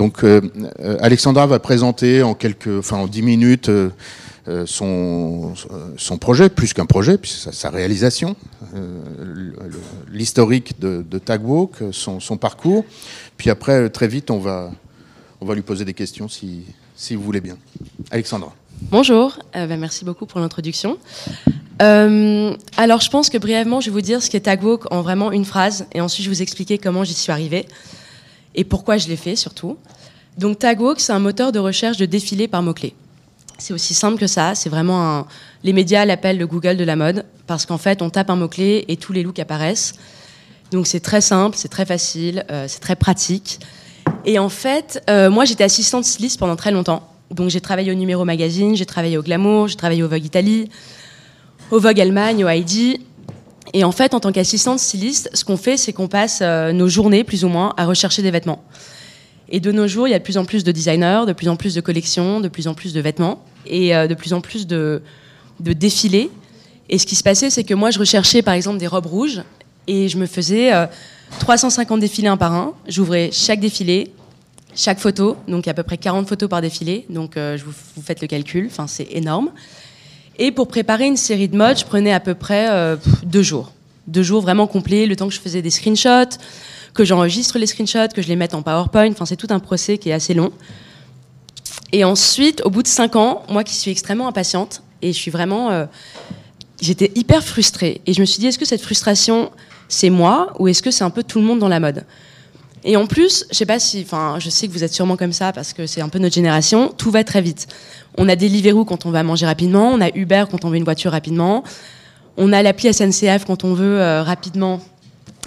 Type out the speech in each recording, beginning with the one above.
Donc euh, euh, Alexandra va présenter en quelques, en dix minutes euh, son, son projet, plus qu'un projet, puis sa, réalisation, l'historique de, de, Tagwalk, son, son, parcours. Puis après, très vite, on va, on va lui poser des questions si, si vous voulez bien. Alexandra. Bonjour, ben, merci beaucoup pour l'introduction. alors je pense que brièvement, je vais vous dire ce qu'est Tagwalk en vraiment une phrase, et ensuite je vais vous expliquer comment j'y suis arrivée et pourquoi je l'ai fait surtout. Donc Tagwalk, c'est un moteur de recherche de défilé par mots-clés. C'est aussi simple que ça, c'est vraiment. Les médias l'appellent le Google de la mode, parce qu'en fait, on tape un mot-clé et tous les looks apparaissent. Donc c'est très simple, c'est très facile, euh, c'est très pratique. Et en fait, euh, moi j'étais assistante styliste pendant très longtemps. Donc j'ai travaillé au Numéro Magazine, j'ai travaillé au Glamour, j'ai travaillé au Vogue Italie, au Vogue Allemagne, au Heidi. Et en fait, en tant qu'assistante styliste, ce qu'on fait, c'est qu'on passe euh, nos journées, plus ou moins, à rechercher des vêtements. Et de nos jours, il y a de plus en plus de designers, de plus en plus de collections, de plus en plus de vêtements et euh, de plus en plus de, défilés. Et ce qui se passait, c'est que moi, je recherchais par exemple des robes rouges et je me faisais 350 euh, défilés un par un. J'ouvrais chaque défilé, chaque photo, donc à peu près 40 photos par défilé. Donc vous, vous, faites le calcul, enfin c'est énorme. Et pour préparer une série de modes, je prenais à peu près euh, deux jours. Deux jours vraiment complets, le temps que je faisais des screenshots, que j'enregistre les screenshots, que je les mette en PowerPoint. Enfin, c'est tout un procès qui est assez long. Et ensuite, au bout de cinq ans, moi qui suis extrêmement impatiente, et je suis vraiment. Euh, j'étais hyper frustrée. Et je me suis dit, est-ce que cette frustration, c'est moi, ou est-ce que c'est un peu tout le monde dans la mode? Et en plus, je sais que vous êtes sûrement comme ça parce que c'est un peu notre génération. Tout va très vite. On a Deliveroo quand on va manger rapidement, on a Uber quand on veut une voiture rapidement, on a l'appli SNCF quand on veut euh, rapidement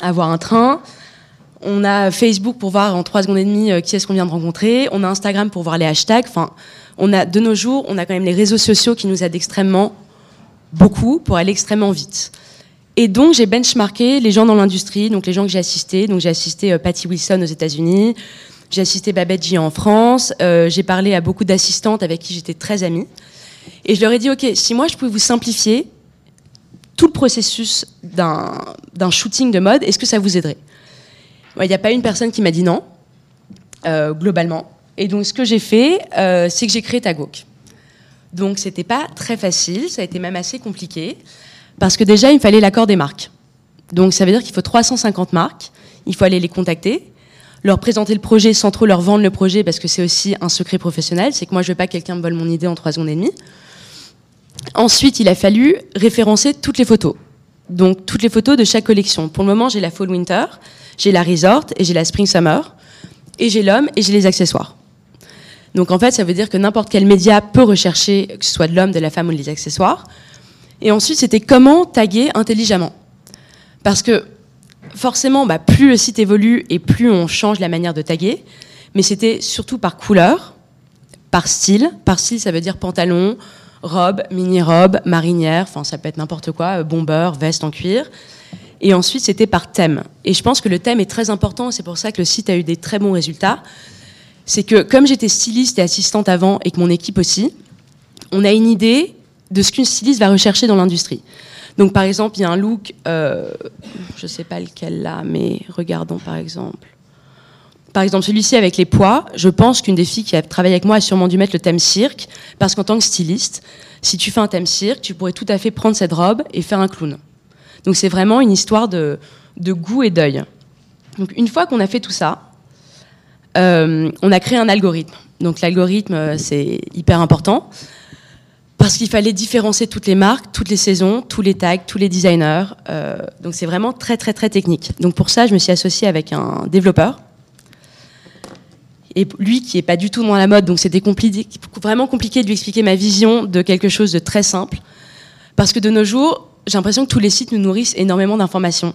avoir un train. On a Facebook pour voir en 3 secondes et demie euh, qui est-ce qu'on vient de rencontrer. On a Instagram pour voir les hashtags. Enfin, de nos jours, on a quand même les réseaux sociaux qui nous aident extrêmement beaucoup pour aller extrêmement vite. Et donc j'ai benchmarké les gens dans l'industrie, donc les gens que j'ai assistés. Donc j'ai assisté euh, Patty Wilson aux États-Unis, j'ai assisté Babette G en France, euh, j'ai parlé à beaucoup d'assistantes avec qui j'étais très amie. Et je leur ai dit, OK, si moi je pouvais vous simplifier tout le processus d'un shooting de mode, est-ce que ça vous aiderait? Il n'y a pas une personne qui m'a dit non, euh, globalement. Et donc ce que j'ai fait, euh, c'est que j'ai créé Tagok. Donc c'était pas très facile, ça a été même assez compliqué, parce que déjà il fallait l'accord des marques. Donc ça veut dire qu'il faut 350 marques, il faut aller les contacter, leur présenter le projet sans trop leur vendre le projet parce que c'est aussi un secret professionnel. C'est que moi, je veux pas que quelqu'un me vole mon idée en trois secondes et demie. Ensuite, il a fallu référencer toutes les photos. Donc, toutes les photos de chaque collection. Pour le moment, j'ai la Fall Winter, j'ai la Resort et j'ai la Spring Summer. Et j'ai l'homme et j'ai les accessoires. Donc, en fait, ça veut dire que n'importe quel média peut rechercher, que ce soit de l'homme, de la femme ou des accessoires. Et ensuite, c'était comment taguer intelligemment. Parce que forcément, bah, plus le site évolue et plus on change la manière de taguer. Mais c'était surtout par couleur, par style. Par style, ça veut dire pantalon, robe, mini-robe, marinière, enfin ça peut être n'importe quoi, euh, bomber, veste en cuir. Et ensuite, c'était par thème. Et je pense que le thème est très important, c'est pour ça que le site a eu des très bons résultats. C'est que comme j'étais styliste et assistante avant, et que mon équipe aussi, on a une idée de ce qu'une styliste va rechercher dans l'industrie. Donc par exemple, il y a un look, euh, je ne sais pas lequel là, mais regardons par exemple. Par exemple, celui-ci avec les poids, je pense qu'une des filles qui a travaillé avec moi a sûrement dû mettre le thème cirque, parce qu'en tant que styliste, si tu fais un thème cirque, tu pourrais tout à fait prendre cette robe et faire un clown. Donc c'est vraiment une histoire de, goût et d'œil. Donc une fois qu'on a fait tout ça, euh, on a créé un algorithme. Donc l'algorithme, euh, c'est hyper important parce qu'il fallait différencier toutes les marques, toutes les saisons, tous les tags, tous les designers. Euh, donc c'est vraiment très très très technique. Donc pour ça, je me suis associée avec un développeur. Et lui qui est pas du tout dans la mode, donc c'était vraiment compliqué de lui expliquer ma vision de quelque chose de très simple. Parce que de nos jours, j'ai l'impression que tous les sites nous nourrissent énormément d'informations.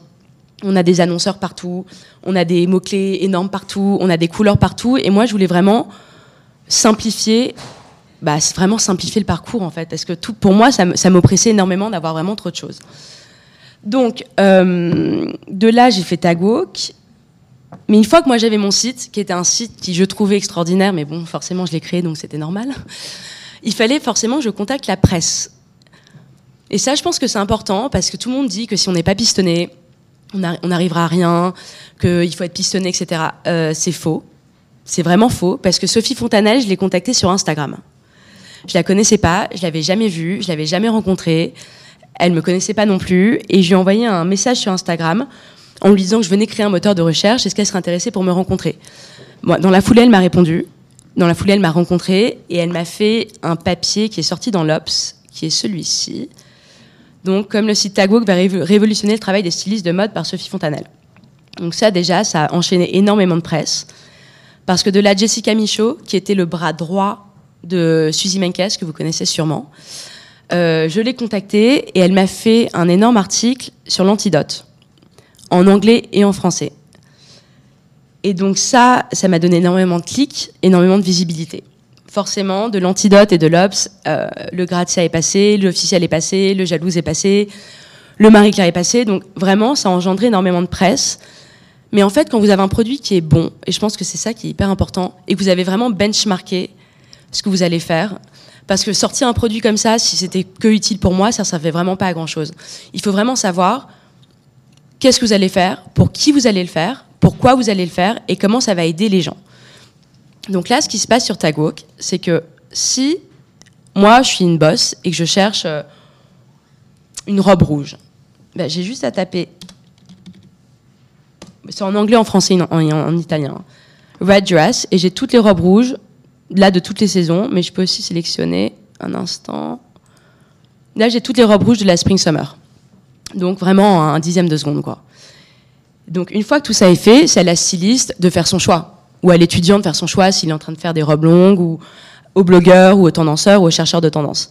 On a des annonceurs partout, on a des mots-clés énormes partout, on a des couleurs partout. Et moi, je voulais vraiment simplifier bah, vraiment simplifier le parcours en fait, parce que tout, pour moi, ça m'oppressait énormément d'avoir vraiment trop de choses. Donc, euh, de là, j'ai fait Tagwalk. Mais une fois que moi j'avais mon site, qui était un site qui je trouvais extraordinaire, mais bon, forcément je l'ai créé donc c'était normal, il fallait forcément que je contacte la presse. Et ça, je pense que c'est important parce que tout le monde dit que si on n'est pas pistonné, on n'arrivera à rien, qu'il faut être pistonné, etc. Euh, c'est faux. c'est vraiment faux, parce que Sophie Fontanelle, je l'ai contactée sur Instagram. Je la connaissais pas, je l'avais jamais vue, je l'avais jamais rencontrée. Elle me connaissait pas non plus, et je lui ai envoyé un message sur Instagram en lui disant que je venais créer un moteur de recherche. Est-ce qu'elle serait intéressée pour me rencontrer Dans la foulée, elle m'a répondu. Dans la foulée, elle m'a rencontré et elle m'a fait un papier qui est sorti dans l'Obs, qui est celui-ci. Donc, comme le site Tagwalk va révolutionner le travail des stylistes de mode par Sophie Fontanelle. Donc ça, déjà, ça a enchaîné énormément de presse. Parce que de la Jessica Michaud, qui était le bras droit de Suzy Menkes, que vous connaissez sûrement, euh, je l'ai contactée et elle m'a fait un énorme article sur l'antidote, en anglais et en français. Et donc ça, ça m'a donné énormément de clics, énormément de visibilité. Forcément, de l'antidote et de l'Obs, euh, le Grazia est passé, l'officiel est passé, le jalouse est passé, le Marie-Claire est passé. Donc vraiment, ça a engendré énormément de presse. Mais en fait, quand vous avez un produit qui est bon, et je pense que c'est ça qui est hyper important, et que vous avez vraiment benchmarké ce que vous allez faire, parce que sortir un produit comme ça, si c'était que utile pour moi, ça ne fait vraiment pas à grand chose. Il faut vraiment savoir qu'est-ce que vous allez faire, pour qui vous allez le faire, pourquoi vous allez le faire et comment ça va aider les gens. Donc là, ce qui se passe sur Tagwalk, c'est que si moi je suis une boss et que je cherche euh, une robe rouge, ben, j'ai juste à taper. C'est en anglais, en français, en, en italien. Red dress et j'ai toutes les robes rouges là de toutes les saisons, mais je peux aussi sélectionner un instant. Là, j'ai toutes les robes rouges de la Spring Summer. Donc vraiment un dixième de seconde, quoi. Donc une fois que tout ça est fait, c'est à la styliste de faire son choix, ou à l'étudiant de faire son choix s'il est en train de faire des robes longues, ou au blogueur, ou au tendanceur, ou au chercheur de tendance.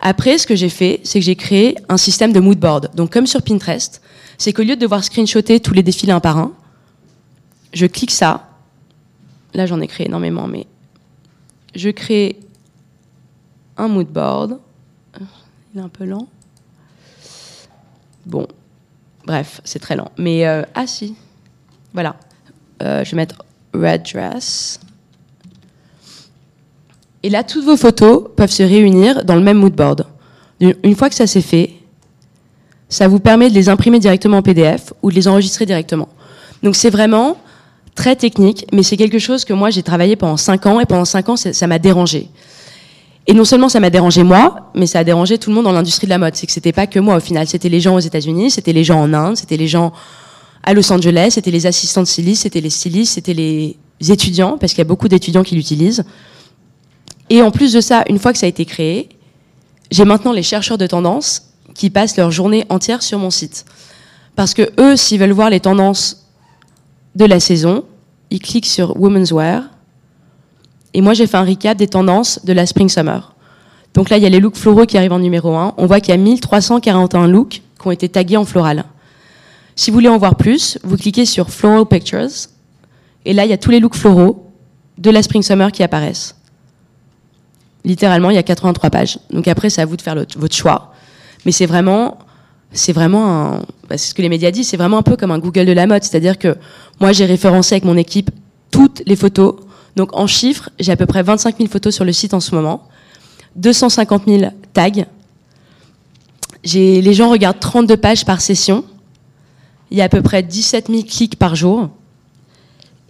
Après, ce que j'ai fait, c'est que j'ai créé un système de mood board. Donc comme sur Pinterest, c'est qu'au lieu de devoir screenshotter tous les défilés un par un, je clique ça. Là, j'en ai créé énormément, mais je crée un mood board. Il est un peu lent. Bon, bref, c'est très lent. Mais euh, ah si, voilà. Euh, je vais mettre red dress. Et là, toutes vos photos peuvent se réunir dans le même mood board. Une fois que ça s'est fait, ça vous permet de les imprimer directement en PDF ou de les enregistrer directement. Donc c'est vraiment très technique, mais c'est quelque chose que moi j'ai travaillé pendant 5 ans et pendant 5 ans ça m'a dérangé. Et non seulement ça m'a dérangé moi, mais ça a dérangé tout le monde dans l'industrie de la mode. C'est que c'était pas que moi au final, c'était les gens aux États-Unis, c'était les gens en Inde, c'était les gens à Los Angeles, c'était les assistants de stylistes, c'était les stylistes, c'était les étudiants, parce qu'il y a beaucoup d'étudiants qui l'utilisent. Et en plus de ça, une fois que ça a été créé, j'ai maintenant les chercheurs de tendance qui passent leur journée entière sur mon site. Parce que eux, s'ils veulent voir les tendances de la saison, ils cliquent sur Women's Wear. Et moi, j'ai fait un recap des tendances de la Spring Summer. Donc là, il y a les looks floraux qui arrivent en numéro 1. On voit qu'il y a 1341 looks qui ont été tagués en floral. Si vous voulez en voir plus, vous cliquez sur Floral Pictures. Et là, il y a tous les looks floraux de la Spring Summer qui apparaissent. Littéralement, il y a 83 pages. Donc après, c'est à vous de faire votre choix. Mais c'est vraiment, c'est vraiment un, bah, c'est ce que les médias disent, c'est vraiment un peu comme un Google de la mode. C'est-à-dire que moi, j'ai référencé avec mon équipe toutes les photos. Donc en chiffres, j'ai à peu près 25 000 photos sur le site en ce moment, 250 000 tags. Les gens regardent 32 pages par session. Il y a à peu près 17 000 clics par jour.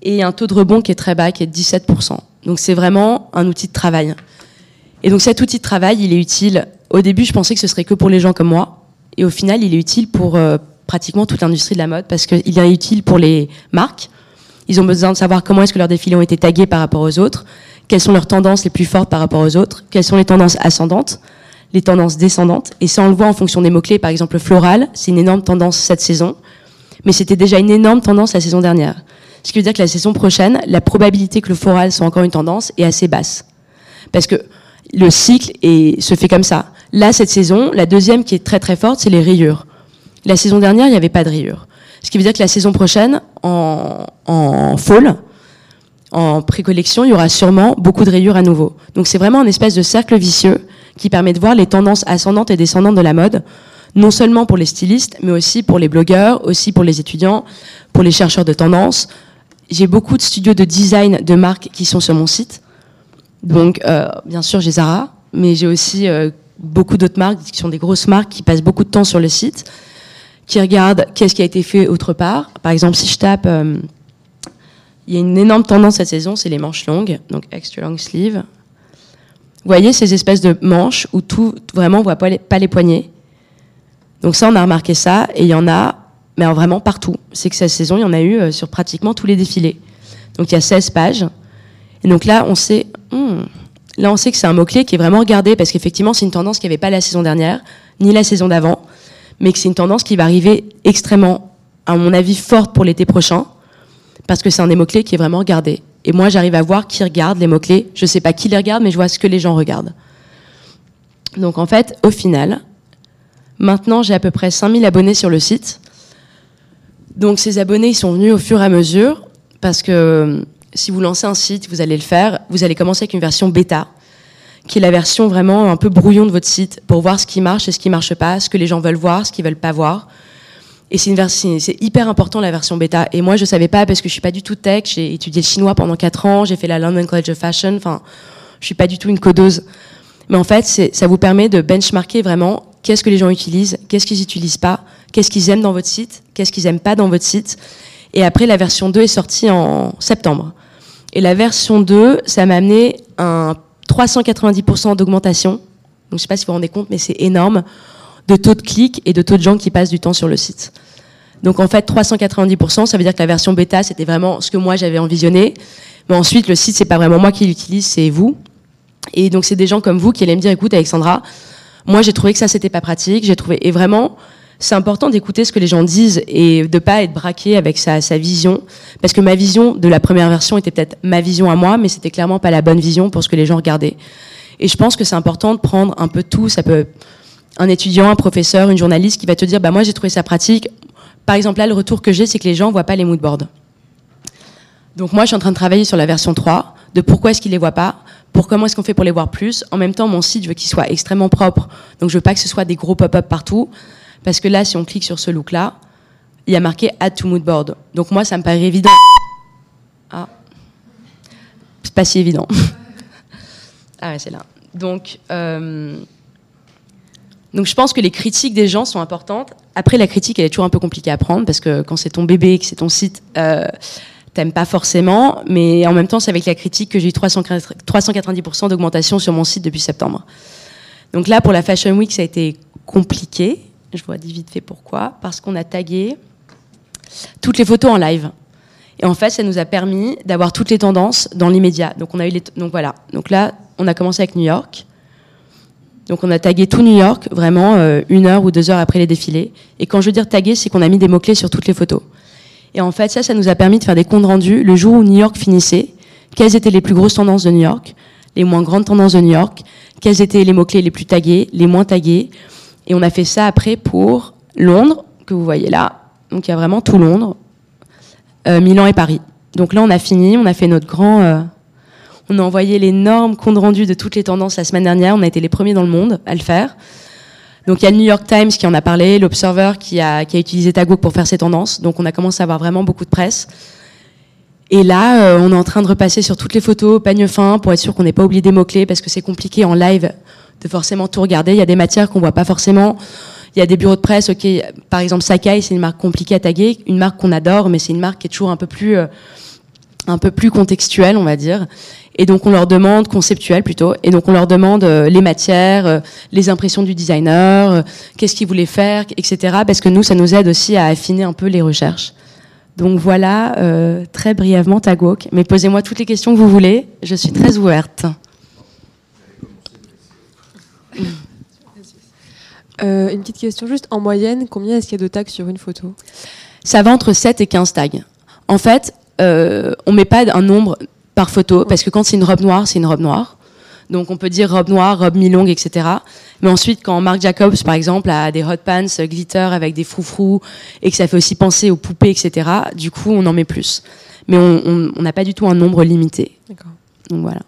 Et un taux de rebond qui est très bas, qui est de 17%. Donc c'est vraiment un outil de travail. Et donc cet outil de travail, il est utile. Au début, je pensais que ce serait que pour les gens comme moi. Et au final, il est utile pour euh, pratiquement toute l'industrie de la mode parce qu'il est utile pour les marques. Ils ont besoin de savoir comment est-ce que leurs défilés ont été tagués par rapport aux autres, quelles sont leurs tendances les plus fortes par rapport aux autres, quelles sont les tendances ascendantes, les tendances descendantes. Et ça, on le voit en fonction des mots-clés. Par exemple, le floral, c'est une énorme tendance cette saison, mais c'était déjà une énorme tendance la saison dernière. Ce qui veut dire que la saison prochaine, la probabilité que le floral soit encore une tendance est assez basse. Parce que le cycle est, se fait comme ça. Là, cette saison, la deuxième qui est très très forte, c'est les rayures. La saison dernière, il n'y avait pas de rayures. Ce qui veut dire que la saison prochaine, en, en fall, en pré-collection, il y aura sûrement beaucoup de rayures à nouveau. Donc c'est vraiment un espèce de cercle vicieux qui permet de voir les tendances ascendantes et descendantes de la mode, non seulement pour les stylistes, mais aussi pour les blogueurs, aussi pour les étudiants, pour les chercheurs de tendances. J'ai beaucoup de studios de design de marques qui sont sur mon site. Donc, euh, bien sûr, j'ai Zara, mais j'ai aussi euh, beaucoup d'autres marques qui sont des grosses marques qui passent beaucoup de temps sur le site, qui regardent qu'est-ce qui a été fait autre part. Par exemple, si je tape, euh, il y a une énorme tendance cette saison, c'est les manches longues, donc extra long sleeve. Vous voyez ces espèces de manches où tout, vraiment, on voit pas les, poignets. Donc ça, on a remarqué ça, et il y en a, mais vraiment partout. C'est que cette saison, il y en a eu euh, sur pratiquement tous les défilés. Donc il y a 16 pages. Et donc là, on sait, hmm, là, on sait que c'est un mot-clé qui est vraiment regardé, parce qu'effectivement, c'est une tendance qui n'y avait pas la saison dernière, ni la saison d'avant, mais que c'est une tendance qui va arriver extrêmement, à mon avis, forte pour l'été prochain, parce que c'est un des mots-clés qui est vraiment regardé. Et moi, j'arrive à voir qui regarde les mots-clés. Je ne sais pas qui les regarde, mais je vois ce que les gens regardent. Donc en fait, au final, maintenant j'ai à peu près 5000 abonnés sur le site. Donc ces abonnés, ils sont venus au fur et à mesure, parce que euh, si vous lancez un site, vous allez le faire, vous allez commencer avec une version bêta, qui est la version vraiment un peu brouillon de votre site, pour voir ce qui marche et ce qui marche pas, ce que les gens veulent voir, ce qu'ils veulent pas voir. Et c'est hyper important la version bêta. Et moi, je savais pas parce que je suis pas du tout tech. J'ai étudié le chinois pendant 4 ans. J'ai fait la London College of Fashion. Enfin, je suis pas du tout une codeuse. Mais en fait, ça vous permet de benchmarker vraiment qu'est-ce que les gens utilisent, qu'est-ce qu'ils utilisent pas, qu'est-ce qu'ils aiment dans votre site, qu'est-ce qu'ils aiment pas dans votre site. Et après, la version 2 est sortie en septembre. Et la version 2, ça m'a amené un 390% d'augmentation. Donc, je sais pas si vous vous rendez compte, mais c'est énorme de taux de clics et de taux de gens qui passent du temps sur le site. Donc en fait, 390%, ça veut dire que la version bêta, c'était vraiment ce que moi j'avais envisionné. Mais ensuite, le site, c'est pas vraiment moi qui l'utilise, c'est vous. Et donc c'est des gens comme vous qui allaient me dire, écoute, Alexandra, moi j'ai trouvé que ça c'était pas pratique, j'ai trouvé et vraiment c'est important d'écouter ce que les gens disent et de pas être braqué avec sa, sa, vision parce que ma vision de la première version était peut-être ma vision à moi, mais c'était clairement pas la bonne vision pour ce que les gens regardaient. Et je pense que c'est important de prendre un peu tout. Ça peut un étudiant, un professeur, une journaliste qui va te dire bah moi j'ai trouvé ça pratique. Par exemple là le retour que j'ai c'est que les gens voient pas les moodboards. Donc moi je suis en train de travailler sur la version 3 de pourquoi est-ce qu'ils les voient pas, pour comment est-ce qu'on fait pour les voir plus. En même temps mon site je veux qu'il soit extrêmement propre. Donc je veux pas que ce soit des gros pop-up partout parce que là si on clique sur ce look là, il y a marqué add to moodboard. Donc moi ça me paraît évident. Ah. C'est pas si évident. ah ouais, c'est là. Donc euh, donc je pense que les critiques des gens sont importantes. Après, la critique, elle est toujours un peu compliquée à prendre parce que quand c'est ton bébé, que c'est ton site, euh, t'aimes pas forcément. Mais en même temps, c'est avec la critique que j'ai eu 390% d'augmentation sur mon site depuis septembre. Donc là, pour la Fashion Week, ça a été compliqué. Je vous dis vite fait pourquoi. Parce qu'on a tagué toutes les photos en live. Et en fait, ça nous a permis d'avoir toutes les tendances dans l'immédiat. Donc on a eu les donc voilà. Donc là, on a commencé avec New York. Donc on a tagué tout New York, vraiment euh, une heure ou deux heures après les défilés. Et quand je veux dire taguer, c'est qu'on a mis des mots-clés sur toutes les photos. Et en fait, ça, ça nous a permis de faire des comptes rendus le jour où New York finissait. Quelles étaient les plus grosses tendances de New York, les moins grandes tendances de New York, quels étaient les mots-clés les plus tagués, les moins tagués? Et on a fait ça après pour Londres, que vous voyez là. Donc il y a vraiment tout Londres, euh, Milan et Paris. Donc là, on a fini, on a fait notre grand... Euh, on a envoyé l'énorme compte rendu de toutes les tendances la semaine dernière. On a été les premiers dans le monde à le faire. Donc il y a le New York Times qui en a parlé, l'Observer qui a, utilisé Tagook pour faire ses tendances. Donc on a commencé à avoir vraiment beaucoup de presse. Et là, euh, on est en train de repasser sur toutes les photos, peigne fin, pour être sûr qu'on n'ait pas oublié des mots-clés, parce que c'est compliqué en live de forcément tout regarder. Il y a des matières qu'on voit pas forcément. Il y a des bureaux de presse, ok, par exemple Sakai, c'est une marque compliquée à taguer, une marque qu'on adore, mais c'est une marque qui est toujours un peu plus, euh, un peu plus contextuelle, on va dire. Et donc on leur demande, conceptuel plutôt, et donc on leur demande euh, les matières, euh, les impressions du designer, qu'est-ce qu'il voulait faire, etc. Parce que nous, ça nous aide aussi à affiner un peu les recherches. Donc voilà, très brièvement Tagwalk. Mais posez-moi toutes les questions que vous voulez, je suis très ouverte. Une petite question juste, en moyenne, combien est-ce qu'il y a de tags sur une photo Ça va entre 7 et 15 tags. En fait, on ne met pas un nombre par photo, parce que quand c'est une robe noire, c'est une robe noire. Donc on peut dire robe noire, robe mi-longue, etc. Mais ensuite, quand Marc Jacobs, par exemple, a des hot pants glitter avec des froufrous et que ça fait aussi penser aux poupées, etc., du coup, on en met plus. Mais on n'a pas du tout un nombre limité. Donc voilà.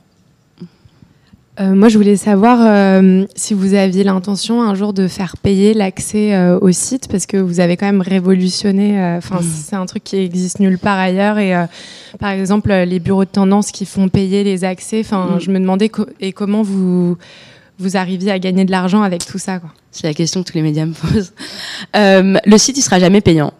Euh, moi, je voulais savoir euh, si vous aviez l'intention un jour de faire payer l'accès euh, au site, parce que vous avez quand même révolutionné. Enfin, c'est un truc qui existe nulle part ailleurs. Et par exemple, les bureaux de tendance qui font payer les accès. Enfin, je me demandais et comment vous vous arriviez à gagner de l'argent avec tout ça. C'est la question que tous les médias me posent. le site, il sera jamais payant.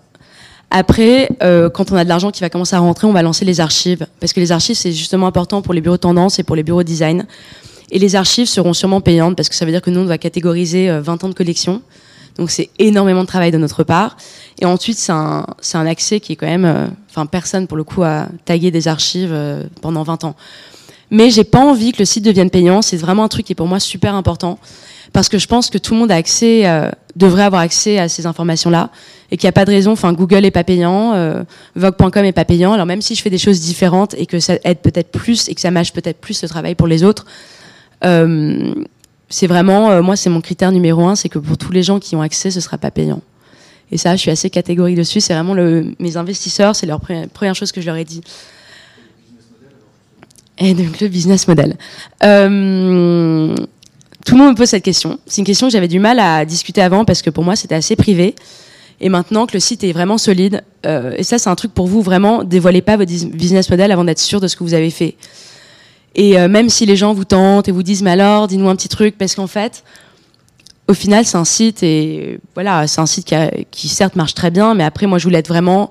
Après, euh, quand on a de l'argent qui va commencer à rentrer, on va lancer les archives. Parce que les archives, c'est justement important pour les bureaux de tendance et pour les bureaux de design. Et les archives seront sûrement payantes parce que ça veut dire que nous, on va catégoriser 20 ans de collection. Donc c'est énormément de travail de notre part. Et ensuite, c'est un, un, accès qui est quand même... Enfin, personne, pour le coup, a tagué des archives pendant 20 ans. Mais j'ai pas envie que le site devienne payant. C'est vraiment un truc qui est pour moi super important parce que je pense que tout le monde a accès, euh, devrait avoir accès à ces informations-là et qu'il n'y a pas de raison. Enfin, Google est pas payant, euh, Vogue.com est pas payant. Alors même si je fais des choses différentes et que ça aide peut-être plus et que ça mâche peut-être plus le travail pour les autres, euh, c'est vraiment, euh, moi, c'est mon critère numéro un, c'est que pour tous les gens qui ont accès, ce sera pas payant. Et ça, je suis assez catégorique dessus. C'est vraiment mes investisseurs, c'est leur première chose que je leur ai dit. Et donc le business model. Euh, tout le monde me pose cette question. C'est une question que j'avais du mal à discuter avant parce que pour moi c'était assez privé. Et maintenant que le site est vraiment solide, euh, et ça c'est un truc pour vous vraiment, dévoilez pas votre business model avant d'être sûr de ce que vous avez fait. Et euh, même si les gens vous tentent et vous disent mais alors, dis-nous un petit truc, parce qu'en fait, au final c'est un site et voilà, c'est un site qui, certes marche très bien, mais après moi je voulais être vraiment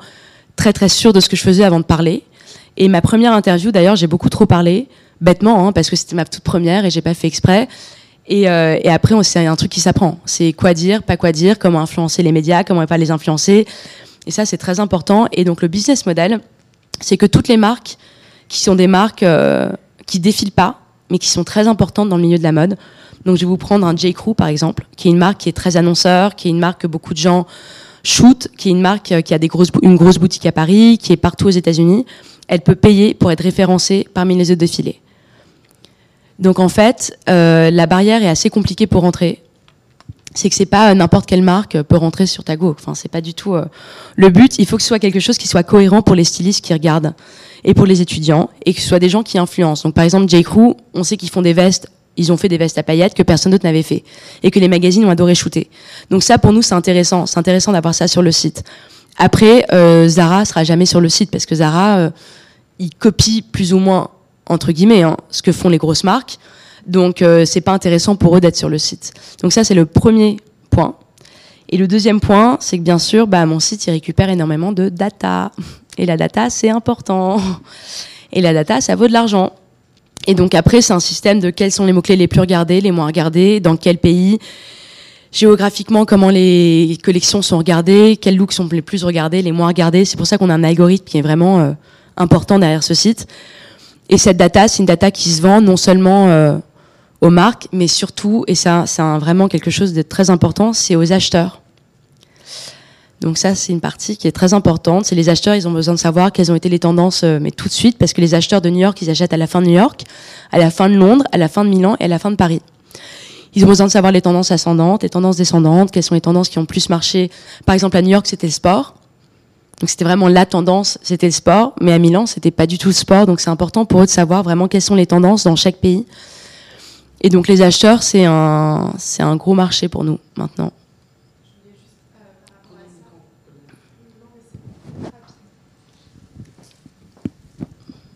très très sûr de ce que je faisais avant de parler. Et ma première interview, d'ailleurs, j'ai beaucoup trop parlé, bêtement, hein, parce que c'était ma toute première et j'ai pas fait exprès. Et, euh, et après, c'est un truc qui s'apprend. C'est quoi dire, pas quoi dire, comment influencer les médias, comment pas les influencer. Et ça, c'est très important. Et donc, le business model, c'est que toutes les marques qui sont des marques euh, qui défilent pas, mais qui sont très importantes dans le milieu de la mode. Donc, je vais vous prendre un J. Crew, par exemple, qui est une marque qui est très annonceur, qui est une marque que beaucoup de gens shootent, qui est une marque qui a une grosse boutique à Paris, qui est partout aux États-Unis elle peut payer pour être référencée parmi les autres défilés. Donc en fait, euh, la barrière est assez compliquée pour rentrer. C'est que c'est pas n'importe quelle marque peut rentrer sur ta go. Enfin, c'est pas du tout euh, le but. Il faut que ce soit quelque chose qui soit cohérent pour les stylistes qui regardent et pour les étudiants et que ce soit des gens qui influencent. Donc par exemple, J Crew, on sait qu'ils font des vestes. Ils ont fait des vestes à paillettes que personne d'autre n'avait fait et que les magazines ont adoré shooter. Donc ça, pour nous, c'est intéressant. C'est intéressant d'avoir ça sur le site. Après, euh, Zara sera jamais sur le site parce que Zara, euh, ils copient plus ou moins entre guillemets hein, ce que font les grosses marques. Donc euh, c'est pas intéressant pour eux d'être sur le site. Donc ça c'est le premier point. Et le deuxième point, c'est que bien sûr, bah, mon site il récupère énormément de data. Et la data c'est important. Et la data ça vaut de l'argent. Et donc après c'est un système de quels sont les mots clés les plus regardés, les moins regardés, dans quel pays, géographiquement comment les collections sont regardées, quels looks sont les plus regardés, les moins regardés. C'est pour ça qu'on a un algorithme qui est vraiment euh, important derrière ce site. Et cette data, c'est une data qui se vend non seulement euh, aux marques, mais surtout, et ça, c'est vraiment quelque chose de très important, c'est aux acheteurs. Donc ça, c'est une partie qui est très importante. C'est les acheteurs, ils ont besoin de savoir quelles ont été les tendances, euh, mais tout de suite, parce que les acheteurs de New York, ils achètent à la fin de New York, à la fin de Londres, à la fin de Milan et à la fin de Paris. Ils ont besoin de savoir les tendances ascendantes, les tendances descendantes, quelles sont les tendances qui ont plus marché. Par exemple, à New York, c'était le sport. Donc c'était vraiment la tendance, c'était le sport, mais à Milan, c'était pas du tout le sport. Donc c'est important pour eux de savoir vraiment quelles sont les tendances dans chaque pays. Et donc les acheteurs, c'est un, c'est un gros marché pour nous maintenant.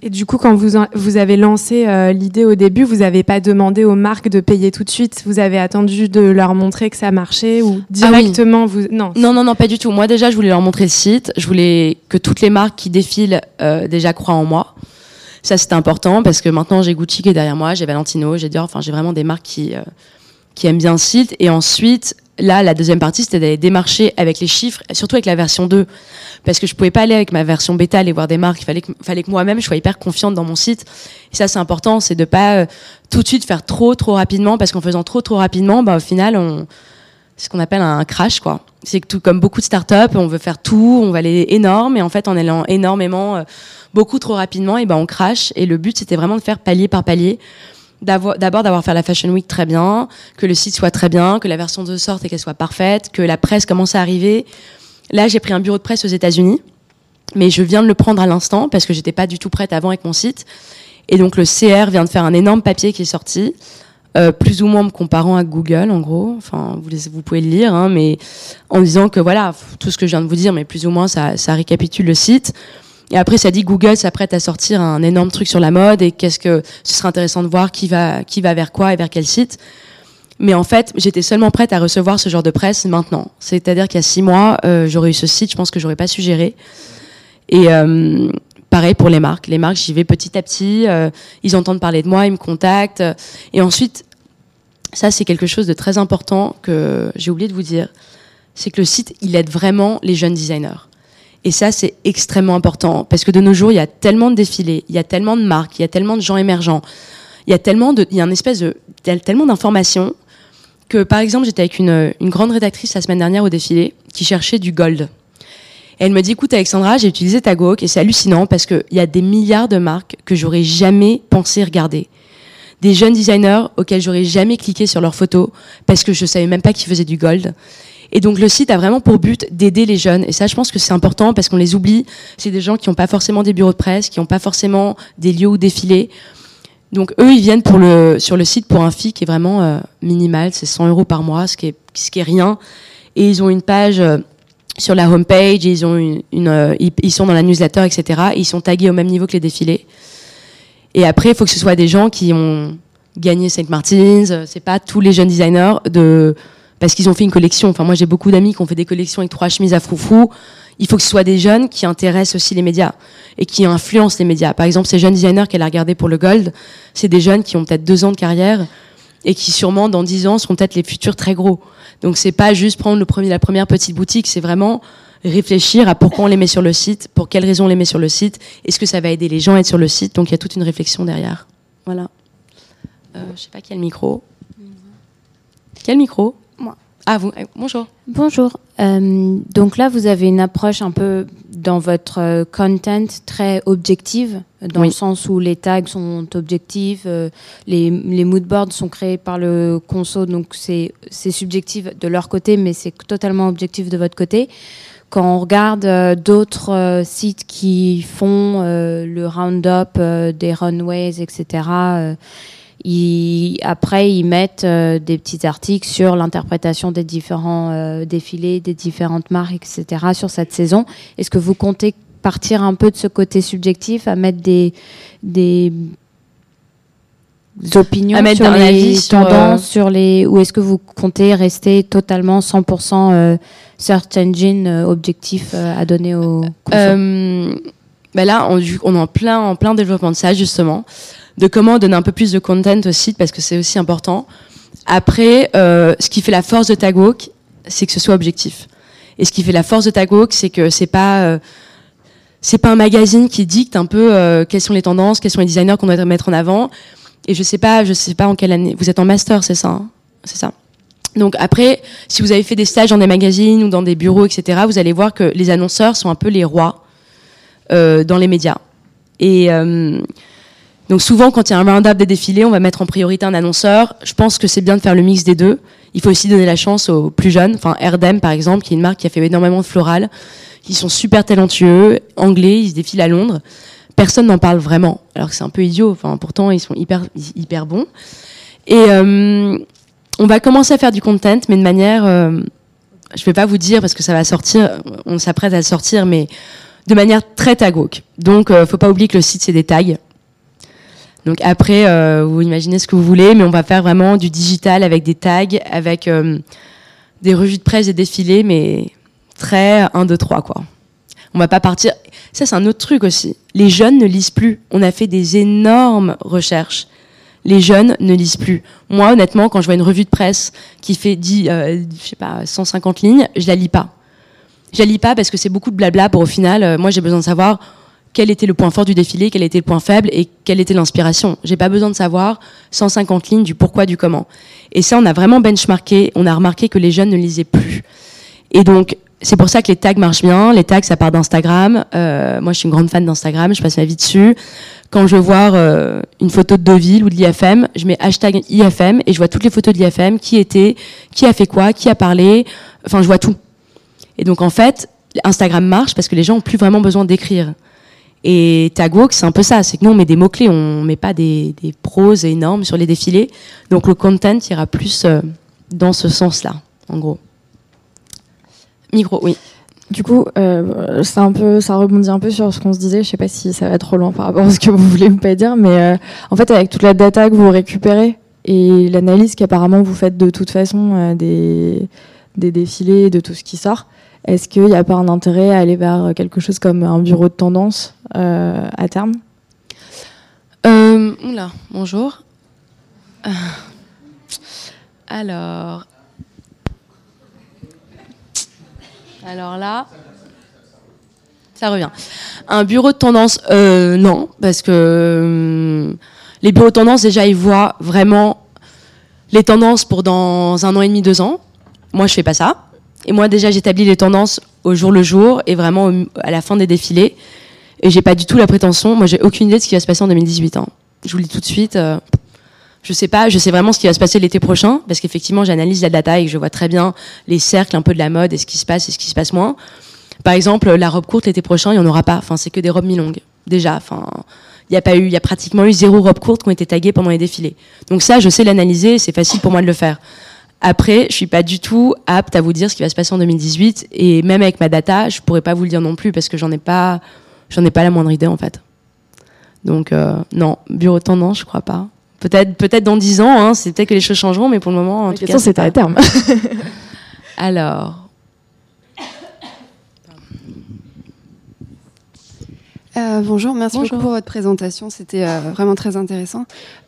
Et du coup, quand vous, vous avez lancé euh, l'idée au début, vous n'avez pas demandé aux marques de payer tout de suite. Vous avez attendu de leur montrer que ça marchait ou ah directement vous non non non non pas du tout. Moi déjà, je voulais leur montrer le site. Je voulais que toutes les marques qui défilent euh, déjà croient en moi. Ça c'était important parce que maintenant j'ai Gucci qui est derrière moi, j'ai Valentino, j'ai Dior. Enfin, j'ai vraiment des marques qui euh, qui aiment bien le site. Et ensuite, là, la deuxième partie, c'était d'aller démarcher avec les chiffres, surtout avec la version 2. Parce que je pouvais pas aller avec ma version bêta, aller voir des marques. Il fallait que, fallait que moi-même, je sois hyper confiante dans mon site. Et ça, c'est important, c'est de pas euh, tout de suite faire trop, trop rapidement, parce qu'en faisant trop, trop rapidement, bah, au final, on, ce qu'on appelle un crash, quoi. C'est que tout, comme beaucoup de startups, on veut faire tout, on va aller énorme, et en fait, en allant énormément, euh, beaucoup trop rapidement, et ben, on crash. Et le but, c'était vraiment de faire palier par palier d'abord d'avoir fait la Fashion Week très bien, que le site soit très bien, que la version de sorte et qu'elle soit parfaite, que la presse commence à arriver. Là, j'ai pris un bureau de presse aux États-Unis, mais je viens de le prendre à l'instant parce que j'étais pas du tout prête avant avec mon site. Et donc le CR vient de faire un énorme papier qui est sorti, euh, plus ou moins me comparant à Google en gros. Enfin, vous, pouvez le lire, hein, mais en disant que voilà tout ce que je viens de vous dire, mais plus ou moins ça, récapitule le site. Et après, ça dit Google s'apprête à sortir un énorme truc sur la mode et qu'est-ce que ce serait intéressant de voir qui va, vers quoi et vers quel site. Mais en fait, j'étais seulement prête à recevoir ce genre de presse maintenant. C'est-à-dire qu'il y a six mois, euh, j'aurais eu ce site, je pense que j'aurais pas su gérer. Et euh, pareil pour les marques. Les marques, j'y vais petit à petit. ils entendent parler de moi, ils me contactent. Et ensuite, ça, c'est quelque chose de très important que j'ai oublié de vous dire. C'est que le site, il aide vraiment les jeunes designers. Et ça, c'est extrêmement important parce que de nos jours, il y a tellement de défilés, il y a tellement de marques, il y a tellement de gens émergents, il y a tellement de, il y a espèce de, tellement d'informations que, par exemple, j'étais avec une, grande rédactrice la semaine dernière au défilé qui cherchait du gold. Et elle me dit, écoute, Alexandra, j'ai utilisé ta et c'est hallucinant parce qu'il y a des milliards de marques que j'aurais jamais pensé regarder. Des jeunes designers auxquels j'aurais jamais cliqué sur leurs photos parce que je savais même pas qu'ils faisaient du gold. Et donc le site a vraiment pour but d'aider les jeunes. Et ça, je pense que c'est important parce qu'on les oublie. C'est des gens qui n'ont pas forcément des bureaux de presse, qui n'ont pas forcément des lieux où défiler. Donc eux, ils viennent sur le site pour un fee qui est vraiment euh, minimal, c'est 100 euros par mois, ce qui est, ce qui est rien. Et ils ont une page euh, sur la homepage, ils ont une, euh, ils, ils sont dans la newsletter, etc. Et ils sont tagués au même niveau que les défilés. Et après, il faut que ce soit des gens qui ont gagné Saint Martins. euh, C'est pas tous les jeunes designers de parce qu'ils ont fait une collection. Enfin, moi, j'ai beaucoup d'amis qui ont fait des collections avec trois chemises à froufrou. Il faut que ce soit des jeunes qui intéressent aussi les médias et qui influencent les médias. Par exemple, ces jeunes designers qu'elle a regardés pour le Gold, c'est des jeunes qui ont peut-être deux ans de carrière et qui sûrement dans dix ans seront peut-être les futurs très gros. Donc c'est pas juste prendre le premier, la première petite boutique, c'est vraiment réfléchir à pourquoi on les met sur le site, pour quelles raisons on les met sur le site, est-ce que ça va aider les gens à être sur le site. Donc il y a toute une réflexion derrière. Voilà. Euh, je sais pas quel micro. Quel micro? Moi. Ah vous. euh, bonjour. Bonjour. Euh, donc là, vous avez une approche un peu dans votre euh, content très objective, dans Oui. le sens où les tags sont objectifs, euh, les, les moodboards sont créés par le conso, donc c'est c'est subjectif de leur côté, mais c'est totalement objectif de votre côté. Quand on regarde euh, d'autres euh, sites qui font euh, le round-up des runways, etc., après, ils mettent des petits articles sur l'interprétation des différents défilés, des différentes marques, etc. sur cette saison. Est-ce que vous comptez partir un peu de ce côté subjectif à mettre des opinions mettre sur les tendances, euh, sur les, ou est-ce que vous comptez rester totalement 100% euh, search engine euh, objectif euh, à donner aux Euh, ben là, on, on est en plein, en plein développement de ça, justement, de comment donner un peu plus de content au site, parce que c'est aussi important. Après, euh, ce qui fait la force de Tagwalk, c'est que ce soit objectif. Et ce qui fait la force de Tagwalk, c'est que c'est pas, euh, c'est pas un magazine qui dicte un peu euh, quelles sont les tendances, quels sont les designers qu'on doit mettre en avant. Et je sais pas, je sais pas en quelle année. Vous êtes en master, c'est ça hein? C'est ça. Donc après, si vous avez fait des stages dans des magazines ou dans des bureaux, etc., vous allez voir que les annonceurs sont un peu les rois euh, dans les médias. Et euh, donc souvent, quand il y a un round-up des défilés, on va mettre en priorité un annonceur. Je pense que c'est bien de faire le mix des deux. Il faut aussi donner la chance aux plus jeunes. Enfin, Erdem, par exemple, qui est une marque qui a fait énormément de floral, qui sont super talentueux, anglais, ils se défilent à Londres. Personne n'en parle vraiment, alors que c'est un peu idiot. Enfin, pourtant, ils sont hyper, hyper bons. Et euh, on va commencer à faire du content, mais de manière, euh, je vais pas vous dire parce que ça va sortir, on s'apprête à le sortir, mais de manière très tagoque. Donc, euh, faut pas oublier que le site c'est des tags. Donc après, vous imaginez ce que vous voulez, mais on va faire vraiment du digital avec des tags, avec des revues de presse et défilés, mais très 1, 2, 3, quoi. On va pas partir. Ça, c'est un autre truc aussi. Les jeunes ne lisent plus. On a fait des énormes recherches. Les jeunes ne lisent plus. Moi, honnêtement, quand je vois une revue de presse qui fait 10, euh, je sais pas, 150 lignes, je la lis pas. Je la lis pas parce que c'est beaucoup de blabla pour au final, euh, moi j'ai besoin de savoir quel était le point fort du défilé, quel était le point faible et quelle était l'inspiration. J'ai pas besoin de savoir 150 lignes du pourquoi, du comment. Et ça, on a vraiment benchmarké, on a remarqué que les jeunes ne lisaient plus. Et donc, c'est pour ça que les tags marchent bien. Les tags, ça part d'Instagram. Euh, moi, je suis une grande fan d'Instagram, je passe ma vie dessus. Quand je veux voir euh, une photo de Deauville ou de l'IFM, je mets hashtag IFM et je vois toutes les photos de l'IFM, qui était, qui a fait quoi, qui a parlé. Enfin, je vois tout. Et donc, en fait, Instagram marche parce que les gens ont plus vraiment besoin d'écrire. Et Tagwalk, c'est un peu ça. C'est que nous, on met des mots-clés, on met pas des, proses énormes sur les défilés. Donc, le content ira plus euh, dans ce sens-là, en gros. Micro, oui. Du coup, euh, c'est un peu, ça rebondit un peu sur ce qu'on se disait. Je sais pas si ça va trop loin par rapport à ce que vous voulez ou pas dire, mais euh, en fait, avec toute la data que vous récupérez et l'analyse qu'apparemment vous faites de toute façon des, des défilés, de tout ce qui sort. Est-ce qu'il n'y a pas un intérêt à aller vers quelque chose comme un bureau de tendance à terme? Oula, bonjour. alors, alors là, ça revient. Un bureau de tendance, euh, non, parce que euh, les bureaux de tendance, déjà, ils voient vraiment les tendances pour dans un an et demi, deux ans. Moi, je fais pas ça. Et moi, déjà, j'établis les tendances au jour le jour et vraiment à la fin des défilés. Et j'ai pas du tout la prétention. Moi, j'ai aucune idée de ce qui va se passer en 2018. Hein. Je vous le dis tout de suite. Euh, je sais pas, je sais vraiment ce qui va se passer l'été prochain, parce qu'effectivement, j'analyse la data et je vois très bien les cercles un peu de la mode et ce qui se passe et ce qui se passe moins. Par exemple, la robe courte l'été prochain, il n'y en aura pas. Enfin, c'est que des robes mi-longues. Déjà, enfin, il y a pas eu, il y a pratiquement eu zéro robe courte qui ont été taguées pendant les défilés. Donc ça, je sais l'analyser, c'est facile pour moi de le faire. Après, je suis pas du tout apte à vous dire ce qui va se passer en 2018 et même avec ma data, je pourrais pas vous le dire non plus parce que j'en ai pas, j'en ai pas la moindre idée en fait. Donc euh, non, bureau de tendance, je crois pas. Peut-être, peut-être dans dix ans, hein, c'est peut-être que les choses changeront, mais pour le moment, en tout cas, c'est à terme. Alors. Euh, bonjour, merci beaucoup pour votre présentation, c'était euh, vraiment très intéressant.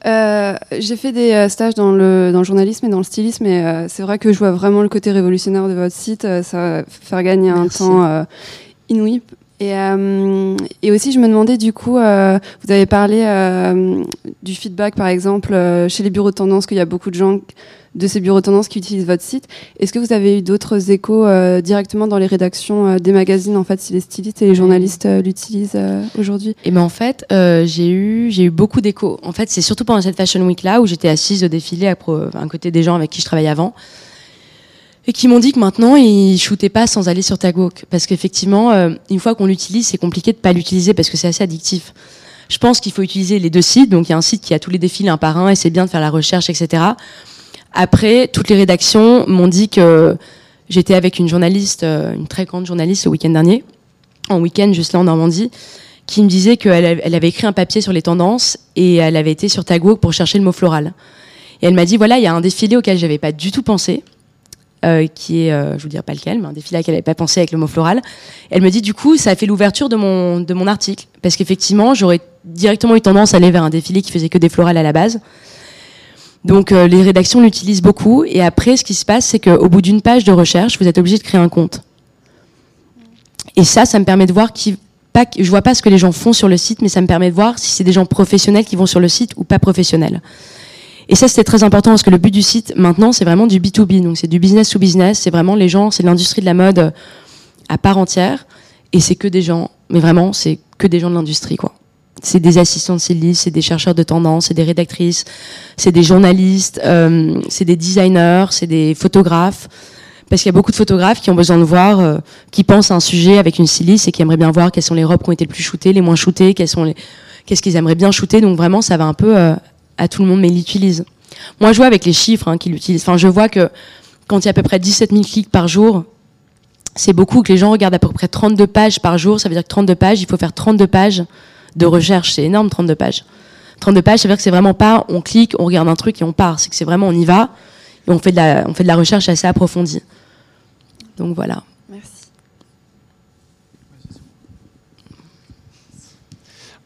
Euh, j'ai fait des stages dans le, dans le journalisme et dans le stylisme, et c'est vrai que je vois vraiment le côté révolutionnaire de votre site, ça va faire gagner un temps inouï et, euh, et, aussi, je me demandais du coup, euh, vous avez parlé euh, du feedback, par exemple, euh, chez les bureaux de tendance, qu'il y a beaucoup de gens de ces bureaux de tendance qui utilisent votre site. Est-ce que vous avez eu d'autres échos euh, directement dans les rédactions des magazines, en fait, si les stylistes et les journalistes l'utilisent aujourd'hui? Et eh ben en fait, j'ai eu j'ai eu beaucoup d'échos. En fait, c'est surtout pendant cette Fashion Week là où j'étais assise au défilé à, à côté des gens avec qui je travaillais avant et qui m'ont dit que maintenant ils shootaient pas sans aller sur Tagwalk parce qu'effectivement euh, une fois qu'on l'utilise c'est compliqué de pas l'utiliser parce que c'est assez addictif. Je pense qu'il faut utiliser les deux sites donc il y a un site qui a tous les défilés un par un et c'est bien de faire la recherche etc. Après toutes les rédactions m'ont dit que j'étais avec une journaliste euh, une très grande journaliste le week-end dernier en week-end juste là en Normandie qui me disait qu'elle elle avait écrit un papier sur les tendances et elle avait été sur Tagwalk pour chercher le mot floral. Et elle m'a dit voilà il y a un défilé auquel j'avais pas du tout pensé euh, qui est, euh, je vous dirai pas lequel, mais un défilé à laquelle elle n'avait pas pensé avec le mot floral. Elle me dit du coup, ça a fait l'ouverture de mon, de mon article, parce qu'effectivement, j'aurais directement eu tendance à aller vers un défilé qui faisait que des florales à la base. Donc euh, les rédactions l'utilisent beaucoup, et après, ce qui se passe, c'est qu'au bout d'une page de recherche, vous êtes obligé de créer un compte. Et ça, ça me permet de voir qui, pas, je vois pas ce que les gens font sur le site, mais ça me permet de voir si c'est des gens professionnels qui vont sur le site ou pas professionnels. Et ça, c'était très important parce que le but du site, maintenant, c'est vraiment du B2B. Donc, c'est du business to business. C'est vraiment les gens, c'est l'industrie de la mode euh, à part entière. Et c'est que des gens, mais vraiment, c'est que des gens de l'industrie, quoi. C'est des assistants de stylistes, c'est des chercheurs de tendance, c'est des rédactrices, c'est des journalistes, euh, c'est des designers, c'est des photographes. Parce qu'il y a beaucoup de photographes qui ont besoin de voir, euh, qui pensent à un sujet avec une styliste et qui aimeraient bien voir quelles sont les robes qui ont été le plus shootées, les moins shootées, qu'est-ce qu'ils aimeraient bien shooter. Donc vraiment, ça va un peu à tout le monde, mais il l'utilise. Moi, je vois avec les chiffres hein, qu'il utilise. Enfin, je vois que quand il y a à peu près 17 000 clics par jour, c'est beaucoup que les gens regardent à peu près 32 pages par jour. Ça veut dire que 32 pages, il faut faire 32 pages de recherche. C'est énorme, 32 pages. 32 pages, ça veut dire que c'est vraiment pas on clique, on regarde un truc et on part. C'est que c'est vraiment on y va et on fait de la, on fait de la recherche assez approfondie. Donc voilà.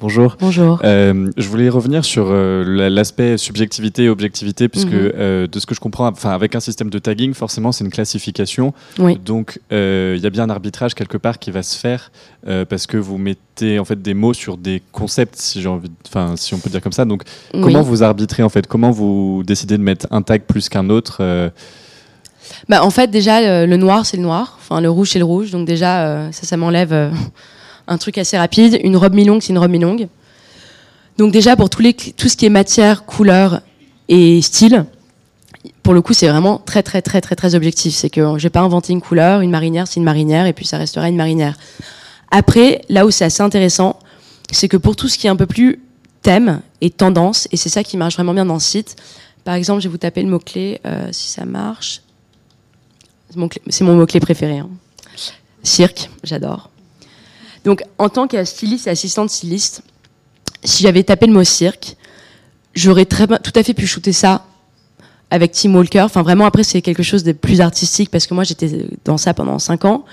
Bonjour. Bonjour. Euh, je voulais revenir sur euh, l'aspect subjectivité et objectivité, puisque mhm. euh, de ce que je comprends, enfin avec un système de tagging, forcément c'est une classification. Oui. Donc il y a bien un arbitrage quelque part qui va se faire parce que vous mettez en fait des mots sur des concepts, si j'ai envie, enfin si on peut dire comme ça. Donc comment vous arbitrez en fait? Comment vous décidez de mettre un tag plus qu'un autre bah, en fait déjà le noir c'est le noir, enfin le rouge c'est le rouge, donc déjà ça ça m'enlève un truc assez rapide. Une robe mi-longue, c'est une robe mi-longue. Donc déjà, pour tout ce qui est matière, couleur et style, pour le coup, c'est vraiment très, très, très, très, très objectif. C'est que je vais pas inventer une couleur, une marinière, c'est une marinière, et puis ça restera une marinière. Après, là où c'est assez intéressant, c'est que pour tout ce qui est un peu plus thème et tendance, et c'est ça qui marche vraiment bien dans le site, par exemple, je vais vous taper le mot-clé, euh, si ça marche. C'est mon mot-clé préféré. Hein. Cirque, j'adore. Donc, en tant que styliste et assistante styliste, si j'avais tapé le mot cirque, j'aurais tout à fait pu shooter ça avec Tim Walker. Enfin, vraiment, après, c'est quelque chose de plus artistique parce que moi, j'étais dans ça pendant 5 ans.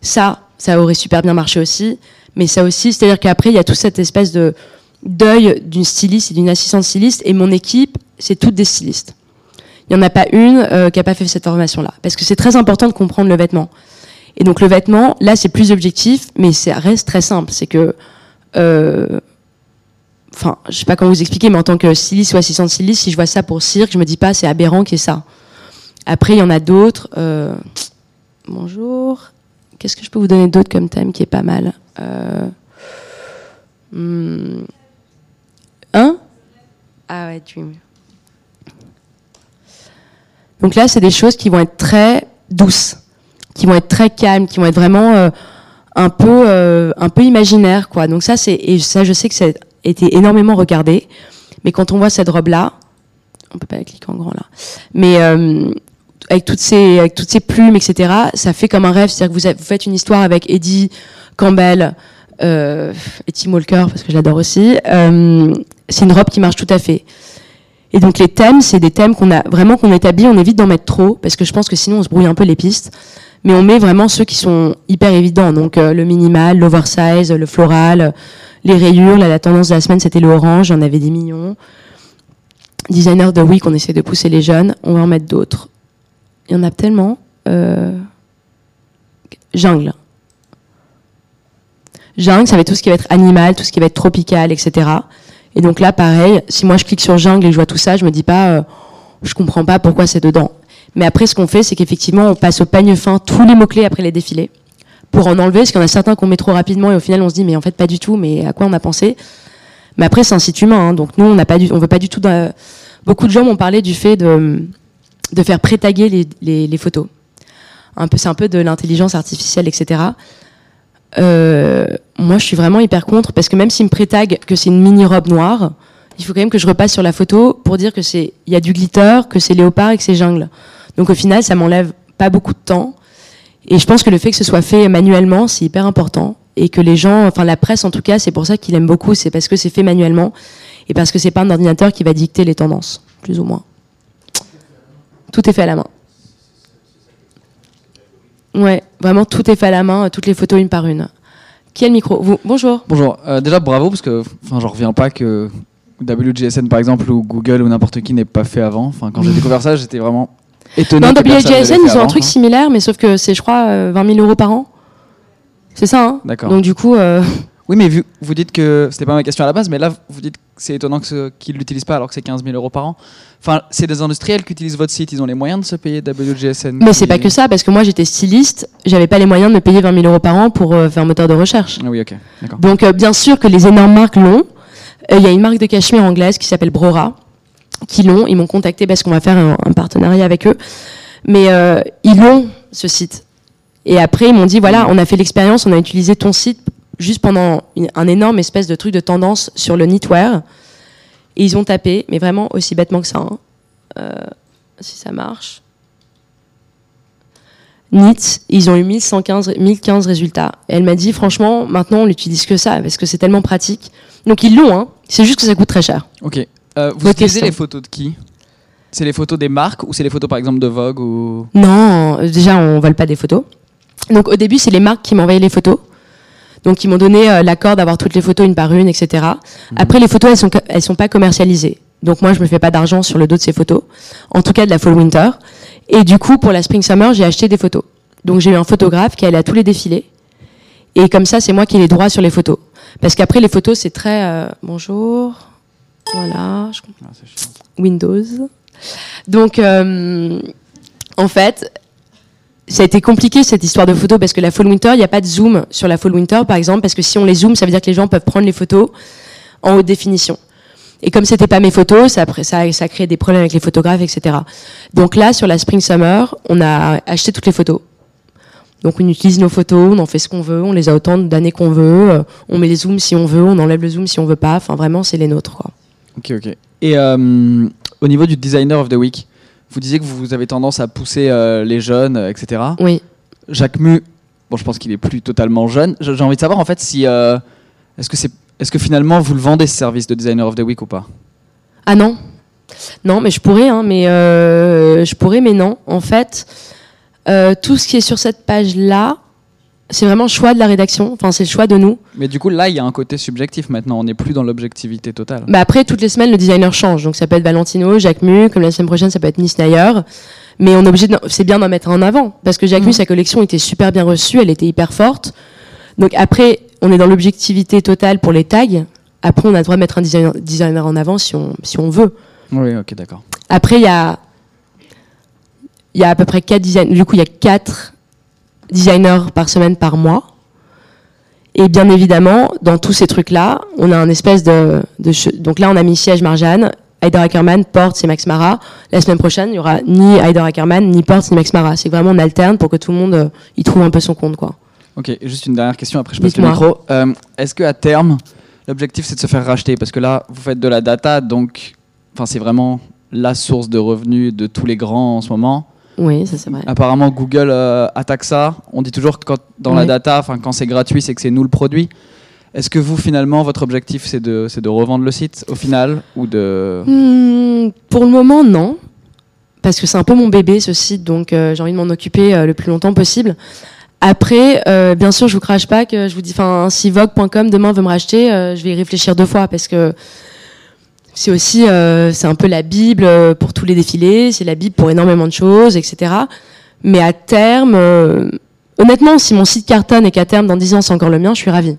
Ça, ça aurait super bien marché aussi. Mais ça aussi, c'est-à-dire qu'après, il y a toute cette espèce de deuil d'une styliste et d'une assistante styliste. Et mon équipe, c'est toutes des stylistes. Il n'y en a pas une euh, qui n'a pas fait cette formation-là. Parce que c'est très important de comprendre le vêtement. Et donc, le vêtement, là, c'est plus objectif, mais ça reste très simple. C'est que. Euh, enfin, je sais pas comment vous expliquer, mais en tant que styliste ou assistante styliste, si je vois ça pour cirque, je me dis pas c'est aberrant qu'il y ait ça. Après, il y en a d'autres. Euh, bonjour. Qu'est-ce que je peux vous donner d'autre comme thème qui est pas mal euh, hmm, Hein? Ah ouais, Dream. Donc là, c'est des choses qui vont être très douces, qui vont être très calmes, qui vont être vraiment euh, un peu, un peu imaginaires, quoi. Donc ça, c'est et ça, je sais que c'est été énormément regardé. Mais quand on voit cette robe-là, on peut pas la cliquer en grand là, mais euh, avec toutes ces plumes, etc. Ça fait comme un rêve. C'est-à-dire que vous, faites une histoire avec Eddie Campbell euh, et Tim Walker parce que j'adore aussi. Euh, c'est une robe qui marche tout à fait. Et donc les thèmes, c'est des thèmes qu'on a vraiment qu'on établit. On évite d'en mettre trop parce que je pense que sinon on se brouille un peu les pistes. Mais on met vraiment ceux qui sont hyper évidents. Donc le minimal, l'oversize, le floral les rayures, là, la tendance de la semaine, c'était le orange, j'en avais des millions. Designer de week, on essaie de pousser les jeunes, on va en mettre d'autres. Il y en a tellement. Euh... Jungle. Jungle, ça va être tout ce qui va être animal, tout ce qui va être tropical, etc. Et donc là, pareil, si moi je clique sur jungle et je vois tout ça, je me dis pas, euh, je comprends pas pourquoi c'est dedans. Mais après, ce qu'on fait, c'est qu'effectivement, on passe au peigne fin tous les mots-clés après les défilés pour en enlever, parce qu'il y en a certains qu'on met trop rapidement et au final on se dit mais en fait pas du tout, mais à quoi on a pensé? Mais après c'est un site humain, hein, donc nous on n'a veut pas du tout. Beaucoup de gens m'ont parlé du fait de, faire pré-taguer les, photos. C'est un peu de l'intelligence artificielle, etc. Euh, moi je suis vraiment hyper contre parce que même s'ils me pré-taguent que c'est une mini robe noire, il faut quand même que je repasse sur la photo pour dire que c'est, il y a du glitter, que c'est léopard et que c'est jungle. Donc au final ça m'enlève pas beaucoup de temps et je pense que le fait que ce soit fait manuellement, c'est hyper important. Et que les gens, enfin la presse en tout cas, c'est pour ça qu'il aime beaucoup, c'est parce que c'est fait manuellement et parce que c'est pas un ordinateur qui va dicter les tendances, plus ou moins. Tout est fait à la main. Ouais, vraiment tout est fait à la main, toutes les photos une par une. Qui a le micro? Vous, Bonjour. Bonjour. Euh, déjà bravo parce que, enfin, j'en reviens pas que WGSN par exemple ou Google ou n'importe qui n'ait pas fait avant. Enfin, quand j'ai découvert ça, j'étais vraiment étonné. Non, WGSN, ils ont un truc similaire, mais sauf que c'est, je crois, 20 euh, 000 euros par an. C'est ça, hein D'accord. Donc du coup. Euh, oui, mais vu, vous dites que c'était pas ma question à la base, mais là vous dites que c'est étonnant qu'ils ne l'utilisent pas alors que c'est 15 000 euros par an. Enfin, c'est des industriels qui utilisent votre site, ils ont les moyens de se payer WGSN. Mais c'est pas que ça, parce que moi j'étais styliste, j'avais pas les moyens de me payer 20 000 euros par an pour euh, faire un moteur de recherche. Ah oui, ok. Donc bien sûr que les énormes marques l'ont. Il y a une marque de cachemire anglaise qui s'appelle Brora, qui l'ont. Ils m'ont contacté parce qu'on va faire un partenariat avec eux. Mais euh, ils ont ce site. Et après, ils m'ont dit, voilà, on a fait l'expérience, on a utilisé ton site juste pendant un énorme espèce de truc de tendance sur le knitwear. Et ils ont tapé, mais vraiment aussi bêtement que ça. Hein. Euh, si ça marche. Knit, ils ont eu 1115, 1015 résultats. Et elle m'a dit, franchement, maintenant, on n'utilise que ça, parce que c'est tellement pratique. Donc ils l'ont, hein. c'est juste que ça coûte très cher. Ok. Euh, vous utilisez les photos de qui? C'est les photos des marques ou c'est les photos par exemple de Vogue ou Non, déjà on vole pas des photos. Donc au début c'est les marques qui m'envoyaient les photos. Donc ils m'ont donné euh, l'accord d'avoir toutes les photos une par une, etc. Mhm. Après les photos elles sont elles sont pas commercialisées. Donc moi je me fais pas d'argent sur le dos de ces photos. En tout cas de la fall winter. Et du coup pour la spring summer j'ai acheté des photos. Donc j'ai eu un photographe qui allait à tous les défilés. Et comme ça c'est moi qui ai les droits sur les photos. Parce qu'après les photos c'est très euh, bonjour. Voilà. Je... Ah, Windows. Donc, euh, en fait, ça a été compliqué cette histoire de photos parce que la Fall Winter, il n'y a pas de zoom sur la Fall Winter, par exemple, parce que si on les zoome, ça veut dire que les gens peuvent prendre les photos en haute définition. Et comme c'était pas mes photos, ça, ça, créé des problèmes avec les photographes, etc. Donc là, sur la Spring Summer, on a acheté toutes les photos. Donc on utilise nos photos, on en fait ce qu'on veut, on les a autant d'années qu'on veut, euh, on met les zooms si on veut, on enlève le zoom si on veut pas. Enfin vraiment, c'est les nôtres. Quoi. Ok, ok. Et euh, au niveau du designer of the week, vous disiez que vous avez tendance à pousser euh, les jeunes, euh, etc. Oui. Jacques Mu, bon, je pense qu'il est plus totalement jeune. J'ai envie de savoir en fait si est-ce que c'est est-ce que finalement vous le vendez ce service de designer of the week ou pas? Ah non. Non, mais je pourrais, hein, mais euh, je pourrais, mais non. En fait, euh, tout ce qui est sur cette page-là, c'est vraiment le choix de la rédaction. Enfin, c'est le choix de nous. Mais du coup, là, il y a un côté subjectif maintenant. On n'est plus dans l'objectivité totale. Bah après, toutes les semaines, le designer change. Donc ça peut être Valentino, Jacques Mu, comme la semaine prochaine, ça peut être Miss Nayer. Mais on est obligé, de... c'est bien d'en mettre en avant parce que Jacques Mu, sa collection était super bien reçue, elle était hyper forte. Donc après, on est dans l'objectivité totale pour les tags. Après, on a le droit de mettre un designer, designer en avant si on, si on veut. Oui, ok, d'accord. Après, il y a, il y a à peu près 4 designers. Du coup, il y a 4 designers par semaine par mois. Et bien évidemment, dans tous ces trucs-là, on a un espèce de, de donc là, on a mis siège Marjane, Heider Ackerman, Porte, c'est Max Mara. La semaine prochaine, il y aura ni Heider Ackerman, ni Porte, ni Max Mara. C'est vraiment on alterne pour que tout le monde euh, y trouve un peu son compte, quoi. Ok, juste une dernière question, après je passe le micro. Euh, Est-ce qu'à terme, l'objectif c'est de se faire racheter? Parce que là, vous faites de la data, donc c'est vraiment la source de revenus de tous les grands en ce moment. Oui, ça c'est vrai. Apparemment, Google euh, attaque ça. On dit toujours que quand, dans la data, quand c'est gratuit, c'est que c'est nous le produit. Est-ce que vous, finalement, votre objectif, c'est de, de revendre le site au final ou de... Hmm, pour le moment, non. Parce que c'est un peu mon bébé, ce site, donc euh, j'ai envie de m'en occuper euh, le plus longtemps possible. Après, euh, bien sûr, je vous crache pas que je vous dis, enfin, si Vogue.com demain veut me racheter, je vais y réfléchir deux fois parce que c'est aussi, c'est un peu la Bible pour tous les défilés, c'est la Bible pour énormément de choses, etc. Mais à terme, honnêtement, si mon site cartonne et qu'à terme, dans 10 ans, c'est encore le mien, je suis ravie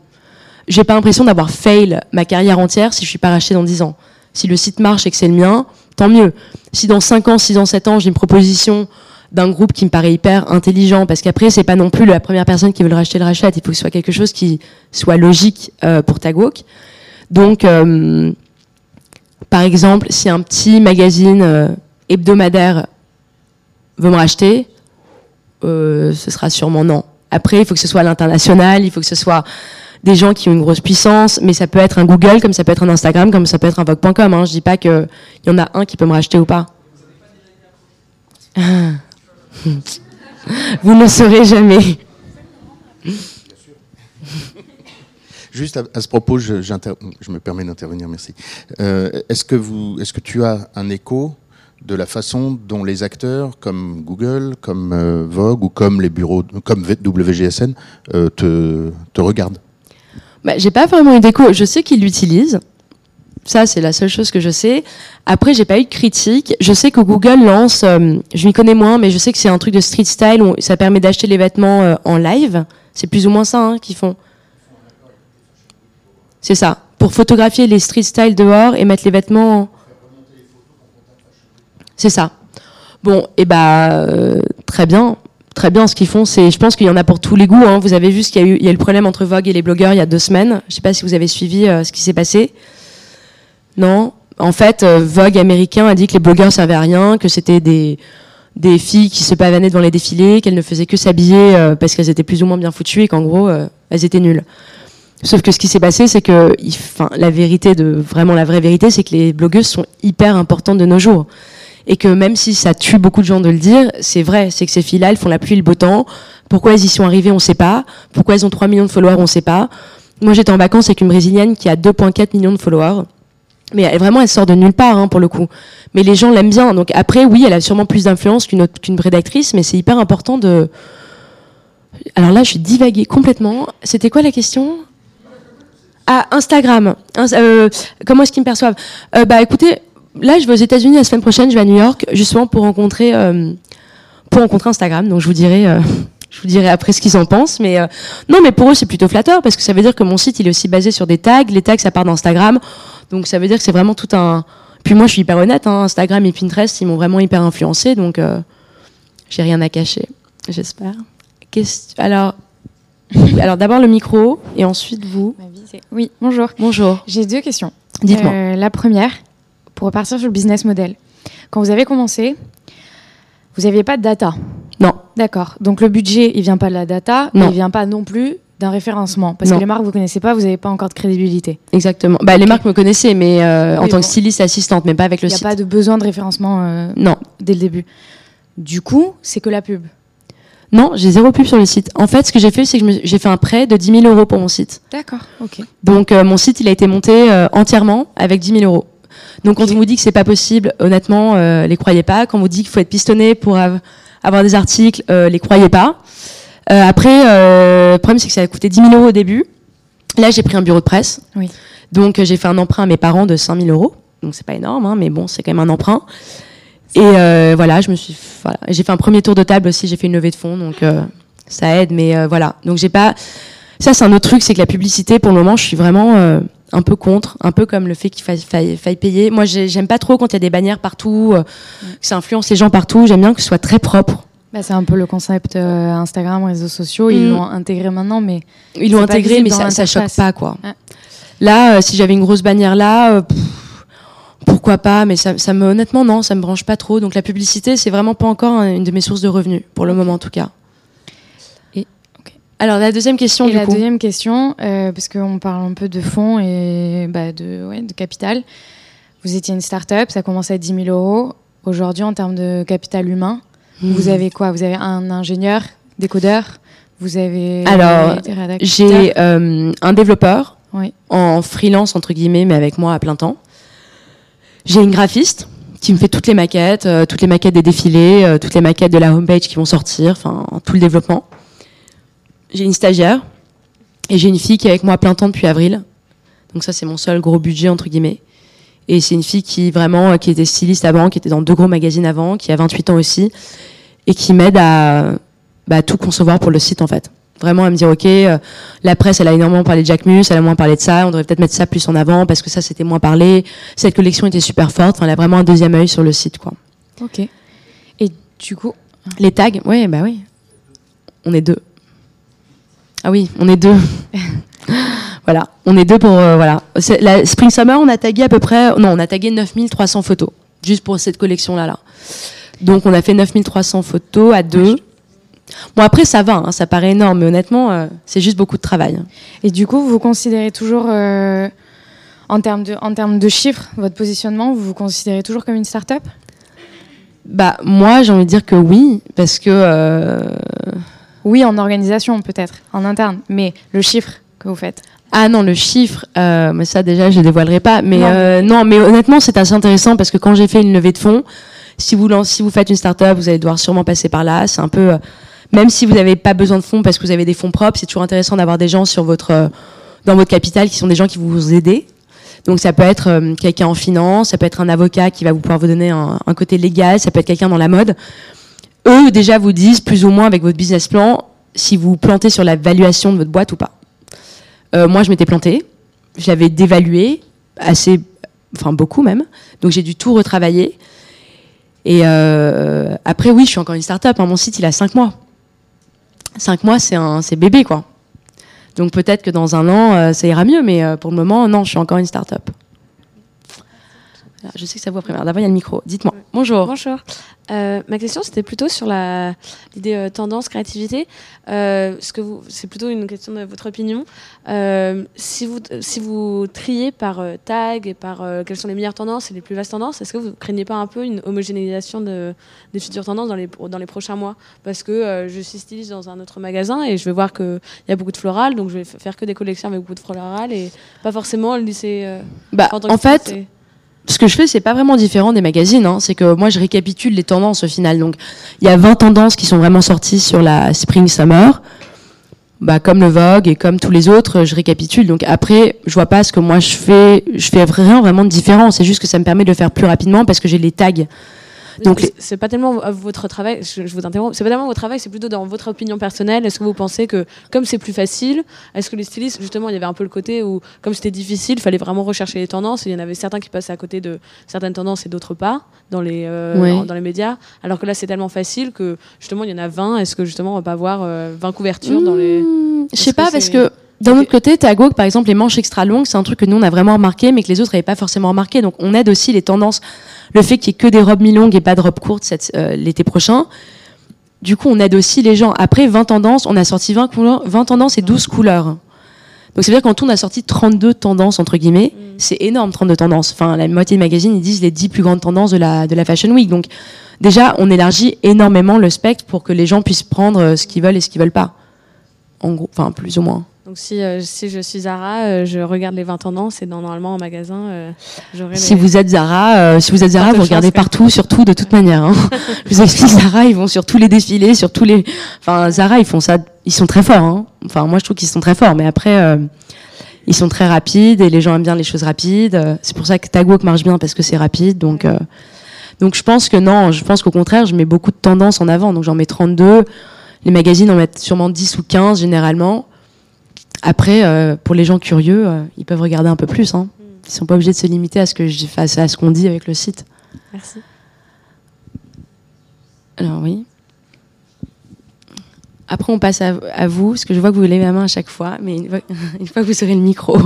j'ai pas l'impression d'avoir fail ma carrière entière si je suis pas racheté dans 10 ans. Si le site marche et que c'est le mien, tant mieux. Si dans 5 ans, 6 ans, 7 ans, j'ai une proposition d'un groupe qui me paraît hyper intelligent, parce qu'après, c'est pas non plus la première personne qui veut le racheter, le rachète. Il faut que ce soit quelque chose qui soit logique euh, pour Tagwalk. Donc, euh, par exemple, si un petit magazine euh, hebdomadaire veut me racheter, ce sera sûrement non. Après, il faut que ce soit à l'international, il faut que ce soit des gens qui ont une grosse puissance, mais ça peut être un Google, comme ça peut être un Instagram, comme ça peut être un Vogue.com. Hein. Je dis pas qu'il y en a un qui peut me racheter ou pas. Vous ne saurez jamais. Juste à, ce propos, je, me permets d'intervenir, merci. Euh, est-ce que, tu as un écho de la façon dont les acteurs comme Google, comme euh, Vogue ou comme les bureaux, comme WGSN euh, te, regardent? Bah, J'ai pas vraiment eu d'écho. Je sais qu'ils l'utilisent. Ça, c'est la seule chose que je sais. Après, j'ai pas eu de critique. Je sais que Google lance, je m'y connais moins, mais je sais que c'est un truc de street style où ça permet d'acheter les vêtements en live. C'est plus ou moins ça hein, qu'ils font. C'est ça. Pour photographier les street style dehors et mettre les vêtements. C'est ça. Bon, et eh bah, euh, très bien très bien ce qu'ils font. C'est, je pense qu'il y en a pour tous les goûts. Hein. Vous avez vu ce qu'il y a eu, il y a le problème entre Vogue et les blogueurs il y a deux semaines. Je sais pas si vous avez suivi euh, ce qui s'est passé. Non. En fait, euh, Vogue américain a dit que les blogueurs servaient à rien, que c'était des des filles qui se pavanaient devant les défilés, qu'elles ne faisaient que s'habiller parce qu'elles étaient plus ou moins bien foutues et qu'en gros elles étaient nulles. Sauf que ce qui s'est passé, c'est que, la vérité de vraiment la vraie vérité, c'est que les blogueuses sont hyper importantes de nos jours et que même si ça tue beaucoup de gens de le dire, c'est vrai, c'est que ces filles-là, elles font la pluie et le beau temps. Pourquoi elles y sont arrivées, on sait pas. Pourquoi elles ont 3 millions de followers, on sait pas. Moi, j'étais en vacances avec une Brésilienne qui a 2,4 millions de followers. Mais vraiment, elle sort de nulle part, hein, pour le coup. Mais les gens l'aiment bien. Donc après, oui, elle a sûrement plus d'influence qu'une qu'une rédactrice, mais c'est hyper important de... Alors là, je suis divaguée complètement. C'était quoi la question? Ah, Instagram. Euh, comment est-ce qu'ils me perçoivent euh, Bah écoutez, là, je vais aux États-Unis la semaine prochaine, je vais à New York, justement pour rencontrer, euh, pour rencontrer Instagram. Donc, je vous dirai, je vous dirai après ce qu'ils en pensent. Mais non, mais pour eux, c'est plutôt flatteur parce que ça veut dire que mon site, il est aussi basé sur des tags. Les tags, ça part d'Instagram. Donc, ça veut dire que c'est vraiment tout un. Puis moi, je suis hyper honnête. Hein, Instagram et Pinterest, ils m'ont vraiment hyper influencé. Donc, j'ai rien à cacher. J'espère. Alors. Alors d'abord le micro et ensuite vous. Oui, bonjour. Bonjour. J'ai deux questions. Dites-moi. la première, pour repartir sur le business model. Quand vous avez commencé, vous n'aviez pas de data. Non. D'accord. Donc le budget, il vient pas de la data, non. il vient pas non plus d'un référencement. Parce que les marques, vous connaissez pas, vous n'avez pas encore de crédibilité. Exactement. Bah, Les marques me connaissaient, mais euh, en tant que styliste assistante, mais pas avec le site. Il n'y a pas de besoin de référencement euh, non. dès le début. Du coup, c'est que la pub. Non, j'ai zéro pub sur le site. En fait, ce que j'ai fait, c'est que j'ai fait un prêt de 10 000 euros pour mon site. D'accord, ok. Donc, euh, mon site, il a été monté entièrement avec 10 000 euros. Donc quand on vous dit que c'est pas possible, honnêtement, euh, les croyez pas. Quand on vous dit qu'il faut être pistonné pour avoir des articles, euh, les croyez pas. Euh, après, euh, le problème c'est que ça a coûté 10 000 euros au début. Là, j'ai pris un bureau de presse. Oui. Donc j'ai fait un emprunt à mes parents de 5 000 euros. Donc c'est pas énorme, hein, mais bon, c'est quand même un emprunt. Et euh, voilà, je me suis, voilà, j'ai fait un premier tour de table aussi. J'ai fait une levée de fonds, donc euh, ça aide. Mais euh, voilà, donc j'ai pas. Ça, c'est un autre truc, c'est que la publicité, pour le moment, je suis vraiment euh, un peu contre, un peu comme le fait qu'il faille, faille, faille payer. Moi, j'ai- j'aime pas trop quand il y a des bannières partout, euh, que ça influence les gens partout. J'aime bien que ce soit très propre. Bah, c'est un peu le concept euh, Instagram, réseaux sociaux. Ils Mm. l'ont intégré maintenant, mais Ils l'ont intégré, mais ça, ça choque pas, quoi. Ouais. Là, si j'avais une grosse bannière là, euh, pff, pourquoi pas, mais ça, ça me, honnêtement, non, ça me branche pas trop. Donc la publicité, c'est vraiment pas encore un- une de mes sources de revenus, pour le moment en tout cas. Et- ok. Alors la deuxième question, Et du la coup. deuxième question, euh, parce qu'on parle un peu de fonds et bah, de, ouais, de capital. Vous étiez une start-up, ça commence à 10 000 euros. Aujourd'hui, en termes de capital humain, Hmm. vous avez quoi? Vous avez un ingénieur, des codeurs Vous avez Alors, J'ai euh, un développeur Oui. en freelance, entre guillemets, mais avec moi à plein temps. J'ai une graphiste qui me fait toutes les maquettes, euh, toutes les maquettes des défilés, euh, toutes les maquettes de la homepage qui vont sortir, enfin tout le développement. J'ai une stagiaire et j'ai une fille qui est avec moi à plein temps depuis avril. Donc ça c'est mon seul gros budget entre guillemets. Et c'est une fille qui vraiment euh, qui était styliste avant, qui était dans deux gros magazines avant, qui a 28 ans aussi et qui m'aide à bah, tout concevoir pour le site en fait. Vraiment à me dire ok, euh, la presse elle a énormément parlé de Jack Mus, elle a moins parlé de ça, on devrait peut-être mettre ça plus en avant parce que ça c'était moins parlé. Cette collection était super forte, enfin, elle a vraiment un deuxième œil sur le site quoi. Ok. Et du coup, Les tags, oui, bah oui. On est deux. Ah oui, on est deux. voilà, on est deux pour. euh, voilà. La Spring Summer, on a tagué à peu près. Non, on a tagué 9300 photos, juste pour cette collection-là. Là. Donc, on a fait 9300 photos à deux. Bon, après, ça va, hein, ça paraît énorme, mais honnêtement, euh, c'est juste beaucoup de travail. et du coup, vous considérez toujours, euh, en, termes de, en termes de chiffres, votre positionnement, vous vous considérez toujours comme une start-up? Bah, moi, j'ai envie de dire que oui, parce que. euh, Oui, en organisation peut-être, en interne, mais le chiffre que vous faites. Ah non, le chiffre, mais ça déjà je dévoilerai pas. Mais Non. non, mais honnêtement c'est assez intéressant parce que quand j'ai fait une levée de fonds, si vous lancez, si vous faites une start-up, vous allez devoir sûrement passer par là. C'est un peu, euh, même si vous n'avez pas besoin de fonds parce que vous avez des fonds propres, c'est toujours intéressant d'avoir des gens euh, dans votre capital qui sont des gens qui vont vous aider. Donc ça peut être euh, quelqu'un en finance, ça peut être un avocat qui va vous pouvoir vous donner un, côté légal, ça peut être quelqu'un dans la mode. Eux déjà vous disent plus ou moins avec votre business plan si vous plantez sur la valuation de votre boîte ou pas. Moi, je m'étais plantée. Je l'avais dévalué assez, enfin beaucoup même. Donc j'ai dû tout retravailler. Et euh, après, oui, je suis encore une start-up. hein. Mon site, il a 5 mois. 5 mois, c'est bébé, quoi. Donc peut-être que dans un an, euh, ça ira mieux, mais euh, pour le moment, non, je suis encore une start-up. Voilà, Je sais que ça vous après. D'abord, il y a le micro. Dites-moi. Bonjour. Bonjour. Euh, ma question, c'était plutôt sur l'idée euh, tendance, créativité. Euh, ce que vous, c'est plutôt une question de votre opinion. Euh, si vous, si vous triez par tag et par quelles sont les meilleures tendances et les plus vastes tendances, est-ce que vous craignez pas un peu une homogénéisation de, des futures tendances dans les, dans les prochains mois? Parce que je suis styliste dans un autre magasin et je vais voir qu'il y a beaucoup de floral, donc je vais faire que des collections avec beaucoup de floral et pas forcément le lycée. Bah, en fait, ce que je fais, c'est pas vraiment différent des magazines. hein. C'est que moi, je récapitule les tendances au final. Donc, il y a 20 tendances qui sont vraiment sorties sur la Spring Summer. Bah, comme le Vogue et comme tous les autres, je récapitule. Donc après, je vois pas ce que moi je fais. Je fais rien vraiment de différent. C'est juste que ça me permet de le faire plus rapidement parce que j'ai les tags. Donc, c'est- c'est pas tellement v- votre travail, je, je vous interromps, c'est pas tellement votre travail, c'est plutôt dans votre opinion personnelle. Est-ce que vous pensez que, comme c'est plus facile, est-ce que les stylistes, justement, il y avait un peu le côté où, comme c'était difficile, il fallait vraiment rechercher les tendances, et il y en avait certains qui passaient à côté de certaines tendances et d'autres pas dans les, euh, dans, dans les médias, alors que là c'est tellement facile que, justement, il y en a 20, est-ce que, justement, on va pas avoir euh, 20 couvertures dans les. Mmh, Je sais pas parce que d'un autre côté, Tagog, par exemple, les manches extra longues, c'est un truc que nous on a vraiment remarqué, mais que les autres n'avaient pas forcément remarqué. Donc on aide aussi les tendances. Le fait qu'il y ait que des robes mi-longues et pas de robes courtes euh, l'été prochain. Du coup, on aide aussi les gens. Après 20 tendances, on a sorti 20, couleurs, 20 tendances et 12 couleurs. Donc ça veut dire qu'en tout, on a sorti 32 tendances, entre guillemets. C'est énorme, 32 tendances. Enfin, la moitié des magazines, ils disent les 10 plus grandes tendances de la, de la Fashion Week. Donc déjà, on élargit énormément le spectre pour que les gens puissent prendre euh, ce qu'ils veulent et ce qu'ils veulent pas. En gros, enfin, plus ou moins. Donc si, si je suis Zara, je regarde les 20 tendances et normalement en magasin, j'aurai. Si vous êtes Zara, si vous êtes Zara, vous regardez partout, sur tout de toute manière. Hein. je vous explique, Zara, ils vont sur tous les défilés, sur tous les. Enfin, Zara, ils font ça, ils sont très forts. Hein. Enfin, moi, je trouve qu'ils sont très forts, mais après ils sont très rapides et les gens aiment bien les choses rapides. C'est pour ça que Tagwalk marche bien parce que c'est rapide. Donc, euh, donc je pense que non, je pense qu'au contraire, je mets beaucoup de tendances en avant. Donc j'en mets 32. Les magazines en mettent sûrement 10 ou 15 généralement. Après, euh, pour les gens curieux, euh, ils peuvent regarder un peu plus. Hein. Ils sont pas obligés de se limiter à ce que je à ce qu'on dit avec le site. Merci. Alors oui. Après, on passe à, vous, parce que je vois que vous levez la main à chaque fois, mais une fois, que vous aurez le micro.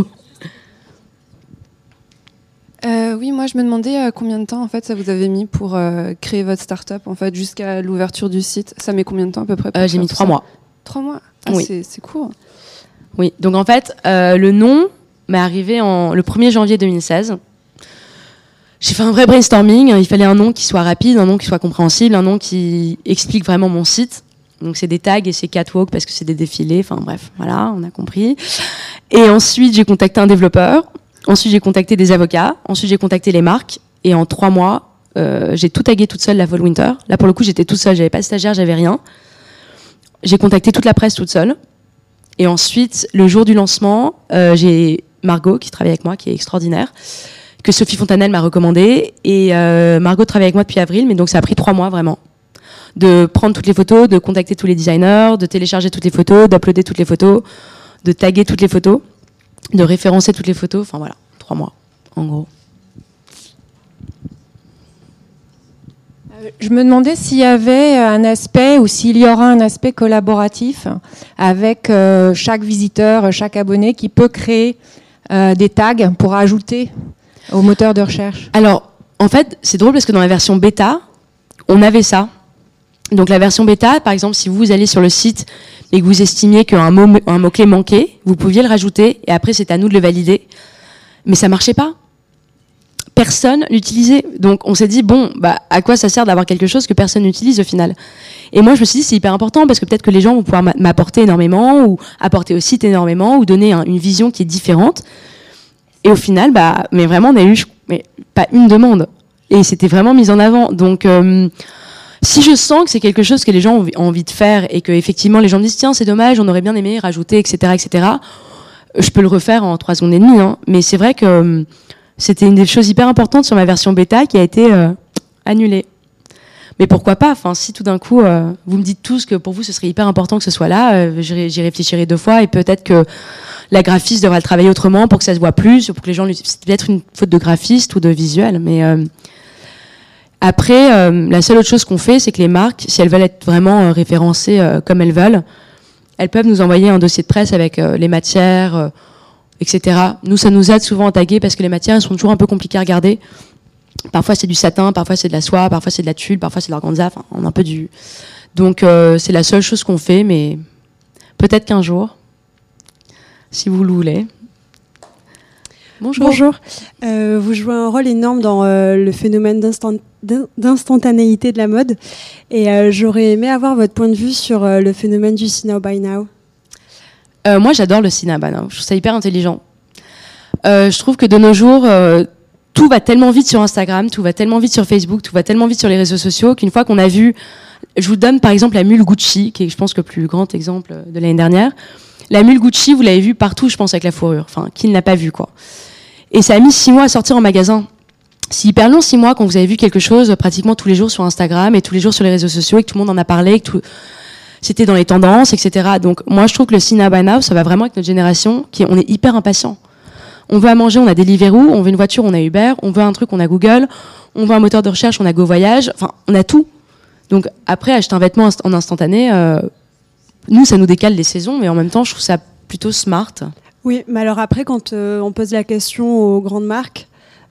Euh, oui, moi je me demandais euh, combien de temps en fait ça vous avez mis pour euh, créer votre start-up en fait jusqu'à l'ouverture du site. Ça met combien de temps à peu près J'ai mis trois mois. Trois mois ah, Oui. C'est court. Oui, donc en fait, le nom m'est arrivé en, le 1er janvier 2016. J'ai fait un vrai brainstorming. Il fallait un nom qui soit rapide, un nom qui soit compréhensible, un nom qui explique vraiment mon site. Donc c'est des tags et c'est catwalk parce que c'est des défilés. Enfin bref, voilà, on a compris. Et ensuite j'ai contacté un développeur. Ensuite j'ai contacté des avocats. Ensuite j'ai contacté les marques. Et en trois mois, euh, j'ai tout tagué toute seule la Fall Winter. Là pour le coup j'étais toute seule, j'avais pas de stagiaire, j'avais rien. J'ai contacté toute la presse toute seule. Et ensuite le jour du lancement, euh, j'ai Margot qui travaille avec moi, qui est extraordinaire, que Sophie Fontanelle m'a recommandé. Et euh, Margot travaille avec moi depuis avril, mais donc ça a pris trois mois vraiment de prendre toutes les photos, de contacter tous les designers, de télécharger toutes les photos, d'uploader toutes les photos, de taguer toutes les photos, de référencer toutes les photos. Enfin voilà, trois mois en gros. Je me demandais s'il y avait un aspect ou s'il y aura un aspect collaboratif avec euh, chaque visiteur, chaque abonné qui peut créer euh, des tags pour ajouter au moteur de recherche. Alors, en fait, c'est drôle parce que dans la version bêta, on avait ça. Donc la version bêta, par exemple, si vous allez sur le site et que vous estimiez qu'un mot, un mot-clé manquait, vous pouviez le rajouter et après c'est à nous de le valider. Mais ça marchait pas. Personne l'utilisait. Donc on s'est dit, bon, bah, à quoi ça sert d'avoir quelque chose que personne n'utilise au final? Et moi je me suis dit, c'est hyper important parce que peut-être que les gens vont pouvoir m'apporter énormément ou apporter au site énormément ou donner une vision qui est différente. Et au final, bah, mais vraiment, on a eu pas une demande. Et c'était vraiment mis en avant. Donc... Euh, si je sens que c'est quelque chose que les gens ont envie de faire et que effectivement les gens me disent tiens c'est dommage, on aurait bien aimé rajouter etc etc, je peux le refaire en trois secondes et demie. Hein. Mais c'est vrai que c'était une des choses hyper importantes sur ma version bêta qui a été euh, annulée. Mais pourquoi pas? Enfin, si tout d'un coup euh, vous me dites tous que pour vous ce serait hyper important que ce soit là, euh, j'y réfléchirai deux fois et peut-être que la graphiste devra le travailler autrement pour que ça se voit plus, pour que les gens. C'est peut-être une faute de graphiste ou de visuel, mais après, la seule autre chose qu'on fait, c'est que les marques, si elles veulent être vraiment référencées comme elles veulent, elles peuvent nous envoyer un dossier de presse avec les matières, etc. Nous, ça nous aide souvent à taguer parce que les matières sont toujours un peu compliquées à regarder. Parfois c'est du satin, parfois c'est de la soie, parfois c'est de la tulle, parfois c'est de l'organza, enfin on a un peu du. Donc c'est la seule chose qu'on fait, mais peut-être qu'un jour, si vous le voulez. Bonjour. Bonjour. Euh, vous jouez un rôle énorme dans euh, le phénomène d'instantanéité de la mode. Et euh, j'aurais aimé avoir votre point de vue sur le phénomène du see now by now. Moi, j'adore le by now. Je trouve ça hyper intelligent. je trouve que de nos jours, tout va tellement vite sur Instagram, tout va tellement vite sur Facebook, tout va tellement vite sur les réseaux sociaux qu'une fois qu'on a vu. Je vous donne par exemple la mule Gucci, qui est, je pense, le plus grand exemple de l'année dernière. La mule Gucci, vous l'avez vu partout, je pense, avec la fourrure. Enfin, qui ne l'a pas vu, quoi. Et ça a mis six mois à sortir en magasin. C'est hyper long, six mois, quand vous avez vu quelque chose pratiquement tous les jours sur Instagram et tous les jours sur les réseaux sociaux et que tout le monde en a parlé. C'était dans les tendances, etc. Donc moi, je trouve que le Sina by now, ça va vraiment avec notre génération, qui on est hyper impatient. On veut à manger, on a Deliveroo, on veut une voiture, on a Uber, on veut un truc, on a Google, on veut un moteur de recherche, on a Go Voyage, enfin, on a tout. Donc après, acheter un vêtement en instantané, euh, nous, ça nous décale les saisons, mais en même temps, je trouve ça plutôt smart. Oui, mais alors après, quand euh, on pose la question aux grandes marques,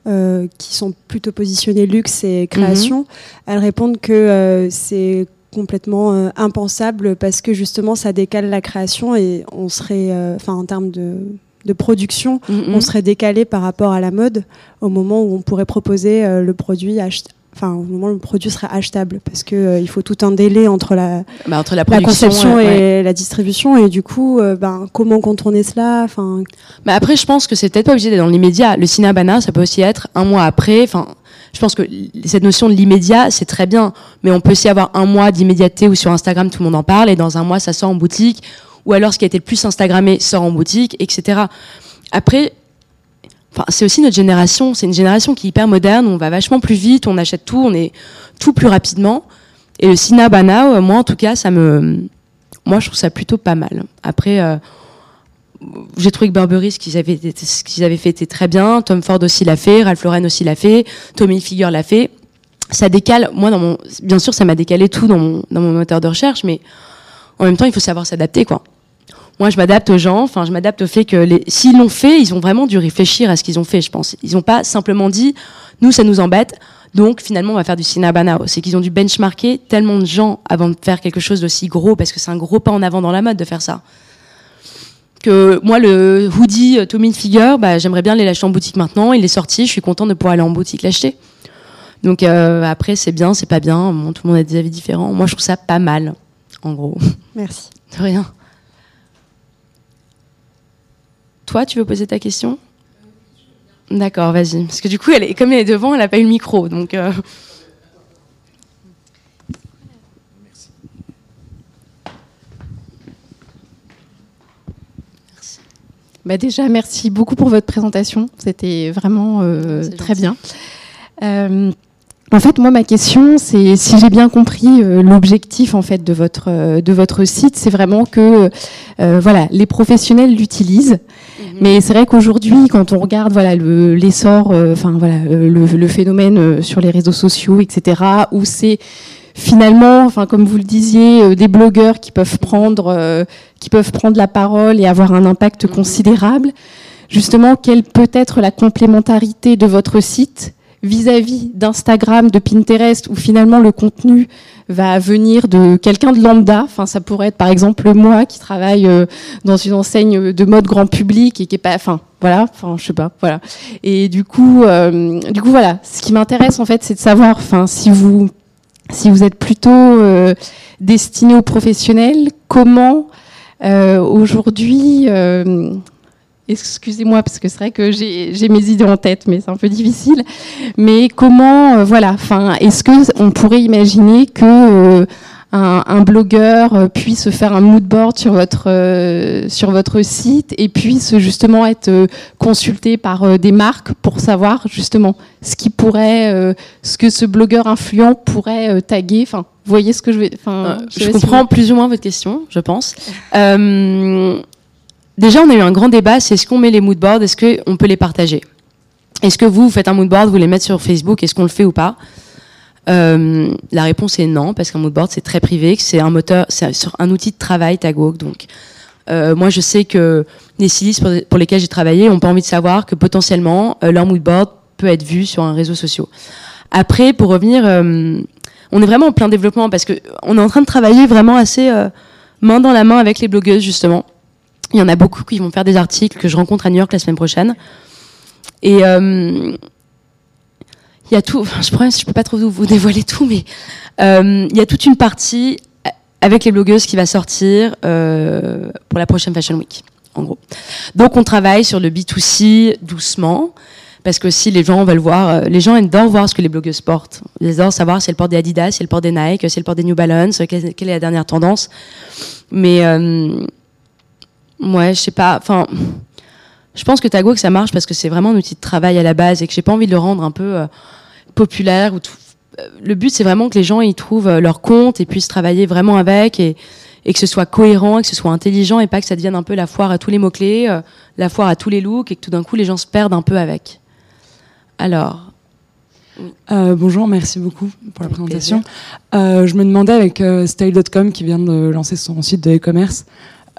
euh, qui sont plutôt positionnées luxe et création, mhm. elles répondent que euh, c'est complètement impensable parce que justement ça décale la création et on serait, enfin en termes de, production, mhm. on serait décalé par rapport à la mode au moment où on pourrait proposer le produit enfin au moment où le produit sera achetable parce que euh, il faut tout un délai entre la, bah, entre la, conception et la distribution et du coup euh, ben, comment contourner cela enfin bah après je pense que c'est peut-être pas obligé d'être dans l'immédiat le cinéma ça peut aussi être un mois après enfin je pense que cette notion de l'immédiat c'est très bien mais on peut aussi avoir un mois d'immédiateté où sur Instagram tout le monde en parle et dans un mois ça sort en boutique ou alors ce qui a été le plus Instagrammé sort en boutique etc après c'est aussi notre génération. C'est une génération qui est hyper moderne. On va vachement plus vite. On achète tout. On est tout plus rapidement. Et le Cinnabana, euh, moi en tout cas, ça me, moi je trouve ça plutôt pas mal. Après, euh, j'ai trouvé que Burberry, ce qu'ils avaient, fait était très bien. Tom Ford aussi l'a fait. Ralph Lauren aussi l'a fait. Tommy Figure l'a fait. Ça décale. Moi, dans mon, bien sûr, ça m'a décalé tout dans mon, dans mon moteur de recherche, mais en même temps, il faut savoir s'adapter, quoi moi, je m'adapte aux gens. Enfin, je m'adapte au fait que s'ils l'ont fait, ils ont vraiment dû réfléchir à ce qu'ils ont fait. Je pense. Ils n'ont pas simplement dit, nous, ça nous embête. Donc finalement, on va faire du cinnabonao. C'est qu'ils ont dû benchmarker tellement de gens avant de faire quelque chose d'aussi gros, parce que c'est un gros pas en avant dans la mode de faire ça. Que moi, le hoodie euh, Tommy Figure, bah, j'aimerais bien aller l'acheter en boutique maintenant. Il est sorti, je suis contente de pouvoir aller en boutique l'acheter. Donc euh, après, c'est bien, c'est pas bien. tout le monde a des avis différents. Moi, je trouve ça pas mal, en gros. Merci. De rien. Toi, tu veux poser ta question? D'accord, vas-y. Parce que du coup, elle est, comme elle est devant, elle n'a pas eu le micro. Donc, euh. Bah déjà, merci beaucoup pour votre présentation. C'était vraiment euh, très bien. Euh, en fait, moi, ma question, c'est si j'ai bien compris l'objectif en fait de votre de votre site, c'est vraiment que voilà, les professionnels l'utilisent Mhm. Mais c'est vrai qu'aujourd'hui, quand on regarde voilà l'essor, euh, enfin voilà euh, le, phénomène euh, sur les réseaux sociaux, etc., où c'est finalement, enfin comme vous le disiez, des blogueurs qui peuvent prendre, qui peuvent prendre la parole et avoir un impact mhm. considérable. Justement, quelle peut être la complémentarité de votre site vis-à-vis d'Instagram, de Pinterest, où finalement le contenu va venir de quelqu'un de lambda? Enfin, ça pourrait être par exemple moi qui travaille euh, dans une enseigne de mode grand public et qui est pas, enfin, voilà, enfin, je sais pas, voilà. Et du coup, euh, du coup, voilà. Ce qui m'intéresse en fait, c'est de savoir, enfin, si vous, si vous êtes plutôt euh, destiné aux professionnels, comment aujourd'hui Excusez-moi parce que c'est vrai que j'ai mes idées en tête, mais c'est un peu difficile. Mais comment, euh, voilà, enfin, est-ce que on pourrait imaginer que euh, un, blogueur euh, puisse faire un mood board sur votre sur votre site et puisse justement être consulté par des marques pour savoir justement ce qui pourrait, ce que ce blogueur influent pourrait taguer. Enfin, vous voyez ce que je vais. Enfin, je, comprends plus ou moins votre question, je pense. Déjà, on a eu un grand débat, c'est est-ce qu'on met les moodboards, est-ce qu'on peut les partager? Est-ce que vous, vous faites un moodboard, vous les mettez sur Facebook, est-ce qu'on le fait ou pas? Euh, La réponse est non, parce qu'un moodboard, c'est très privé, c'est un moteur, c'est sur un outil de travail, Tagwalk. Donc, euh, moi, je sais que les stylistes pour, lesquels j'ai travaillé n'ont pas envie de savoir que potentiellement, euh, leur moodboard peut être vu sur un réseau social. Après, pour revenir, on est vraiment en plein développement, parce qu'on est en train de travailler vraiment assez main dans la main avec les blogueuses, justement il y en a beaucoup qui vont faire des articles que je rencontre à New York la semaine prochaine. Et euh, il y a tout. je pourrais, je peux pas trop vous dévoiler tout, mais euh, il y a toute une partie avec les blogueuses qui va sortir euh, pour la prochaine Fashion Week, en gros. Donc on travaille sur le B2C doucement. Parce que si les gens veulent voir, les gens adorent voir ce que les blogueuses portent. Ils adorent savoir si elles portent des Adidas, si elles portent des Nike, si elles portent des New Balance, quelle, est la dernière tendance. Mais Ouais, je sais pas. Enfin, je pense que Tago que ça marche parce que c'est vraiment un outil de travail à la base et que j'ai pas envie de le rendre un peu euh, populaire ou Le but, c'est vraiment que les gens y trouvent euh, leur compte et puissent travailler vraiment avec et, et, que ce soit cohérent, et que ce soit intelligent et pas que ça devienne un peu la foire à tous les mots clés, euh, la foire à tous les looks et que tout d'un coup les gens se perdent un peu avec. Alors. bonjour, merci beaucoup pour la présentation. je me demandais avec Style.com qui vient de lancer son site de e-commerce.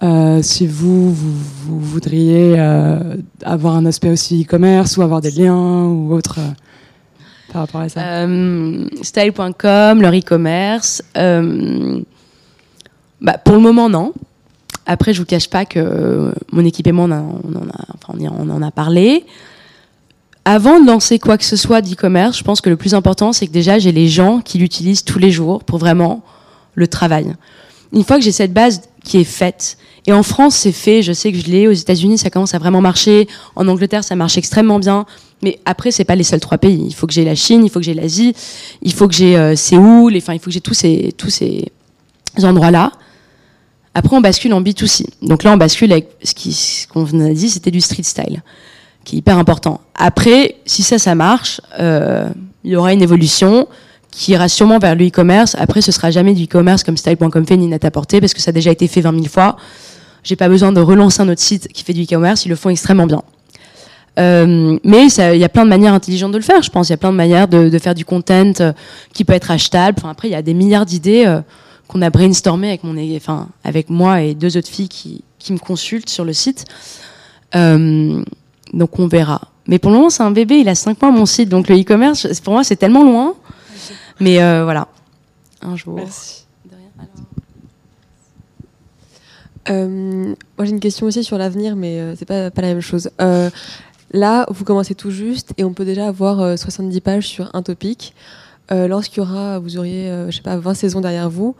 Euh, si vous, vous, voudriez euh, avoir un aspect aussi e-commerce ou avoir des liens ou autre euh, par rapport à ça Style.com, leur e-commerce. Bah, pour le moment, non. Après, je vous cache pas que mon équipe et moi, on, en, a, on en a parlé. avant de lancer quoi que ce soit d'e-commerce, je pense que le plus important, c'est que déjà, j'ai les gens qui l'utilisent tous les jours pour vraiment le travail. Une fois que j'ai cette base qui est faite, et en France, c'est fait, je sais que je l'ai, aux États-Unis, ça commence à vraiment marcher, en Angleterre, ça marche extrêmement bien, mais après, c'est pas les seuls trois pays. Il faut que j'ai la Chine, il faut que j'ai l'Asie, il faut que j'ai euh, Séoul, enfin, il faut que j'ai tous ces, tous ces endroits-là. Après, on bascule en B2C. Donc là, on bascule avec ce qu'on a dit, c'était du street style qui est hyper important. Après, si ça, ça marche, euh, il y aura une évolution qui ira sûrement vers le e-commerce. Après, ce sera jamais du e-commerce comme style.com fait ni net à parce que ça a déjà été fait 20 000 fois. J'ai pas besoin de relancer un autre site qui fait du e-commerce, ils le font extrêmement bien. Euh, mais il y a plein de manières intelligentes de le faire, je pense. Il y a plein de manières de, de faire du content euh, qui peut être achetable. Enfin, après, il y a des milliards d'idées euh, qu'on a brainstormé avec, mon, enfin, avec moi et deux autres filles qui, qui me consultent sur le site. Euh, donc on verra. Mais pour le moment, c'est un bébé, il a 5 mois mon site, donc le e-commerce, pour moi, c'est tellement loin. Mais euh, voilà, un jour. Merci. Euh, moi, j'ai une question aussi sur l'avenir, mais euh, c'est pas, pas la même chose. là, vous commencez tout juste et on peut déjà avoir 70 pages sur un topic. Lorsqu'il y aura, vous auriez, je sais pas, 20 saisons derrière vous.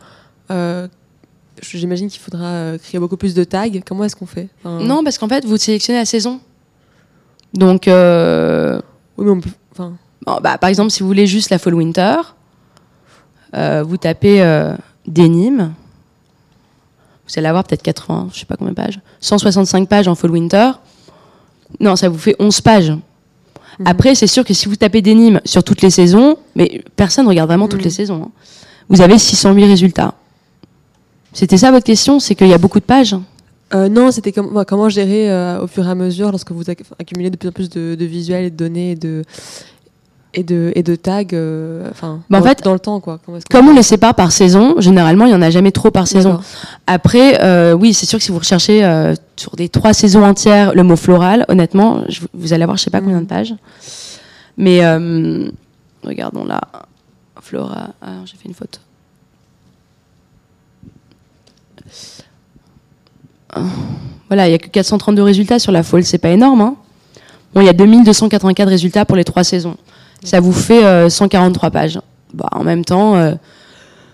J'imagine qu'il faudra créer beaucoup plus de tags. Comment est-ce qu'on fait? Non, parce qu'en fait, vous sélectionnez la saison. Donc, euh, bah, par exemple, si vous voulez juste la Fall Winter, euh, vous tapez euh, Denim. Vous allez avoir peut-être 80, je sais pas combien de pages. 165 pages en Fall Winter. Non, ça vous fait 11 pages. Mhm. Après, c'est sûr que si vous tapez Denim sur toutes les saisons, mais personne ne regarde vraiment toutes les mhm. saisons, hein, vous avez 608 résultats. C'était ça votre question? C'est qu'il y a beaucoup de pages euh, non, c'était comment gérer euh, au fur et à mesure lorsque vous accumulez de plus en plus de, visuels et de données et de, et de, et de tags euh, enfin, bah, en fait, dans le temps. Quoi. comme on les sépare par saison, généralement, il n'y en a jamais trop par saison. Après, oui, c'est sûr que si vous recherchez sur des trois saisons entières le mot floral, honnêtement, vous allez avoir je sais pas combien de mm. pages. Mais regardons là. Flora. Ah, j'ai fait une photo. voilà, il n'y a que 432 résultats sur la folle, c'est pas énorme. Hein bon, il y a 2284 résultats pour les trois saisons. Ça vous fait 143 euh, pages. Bah, en même temps, euh,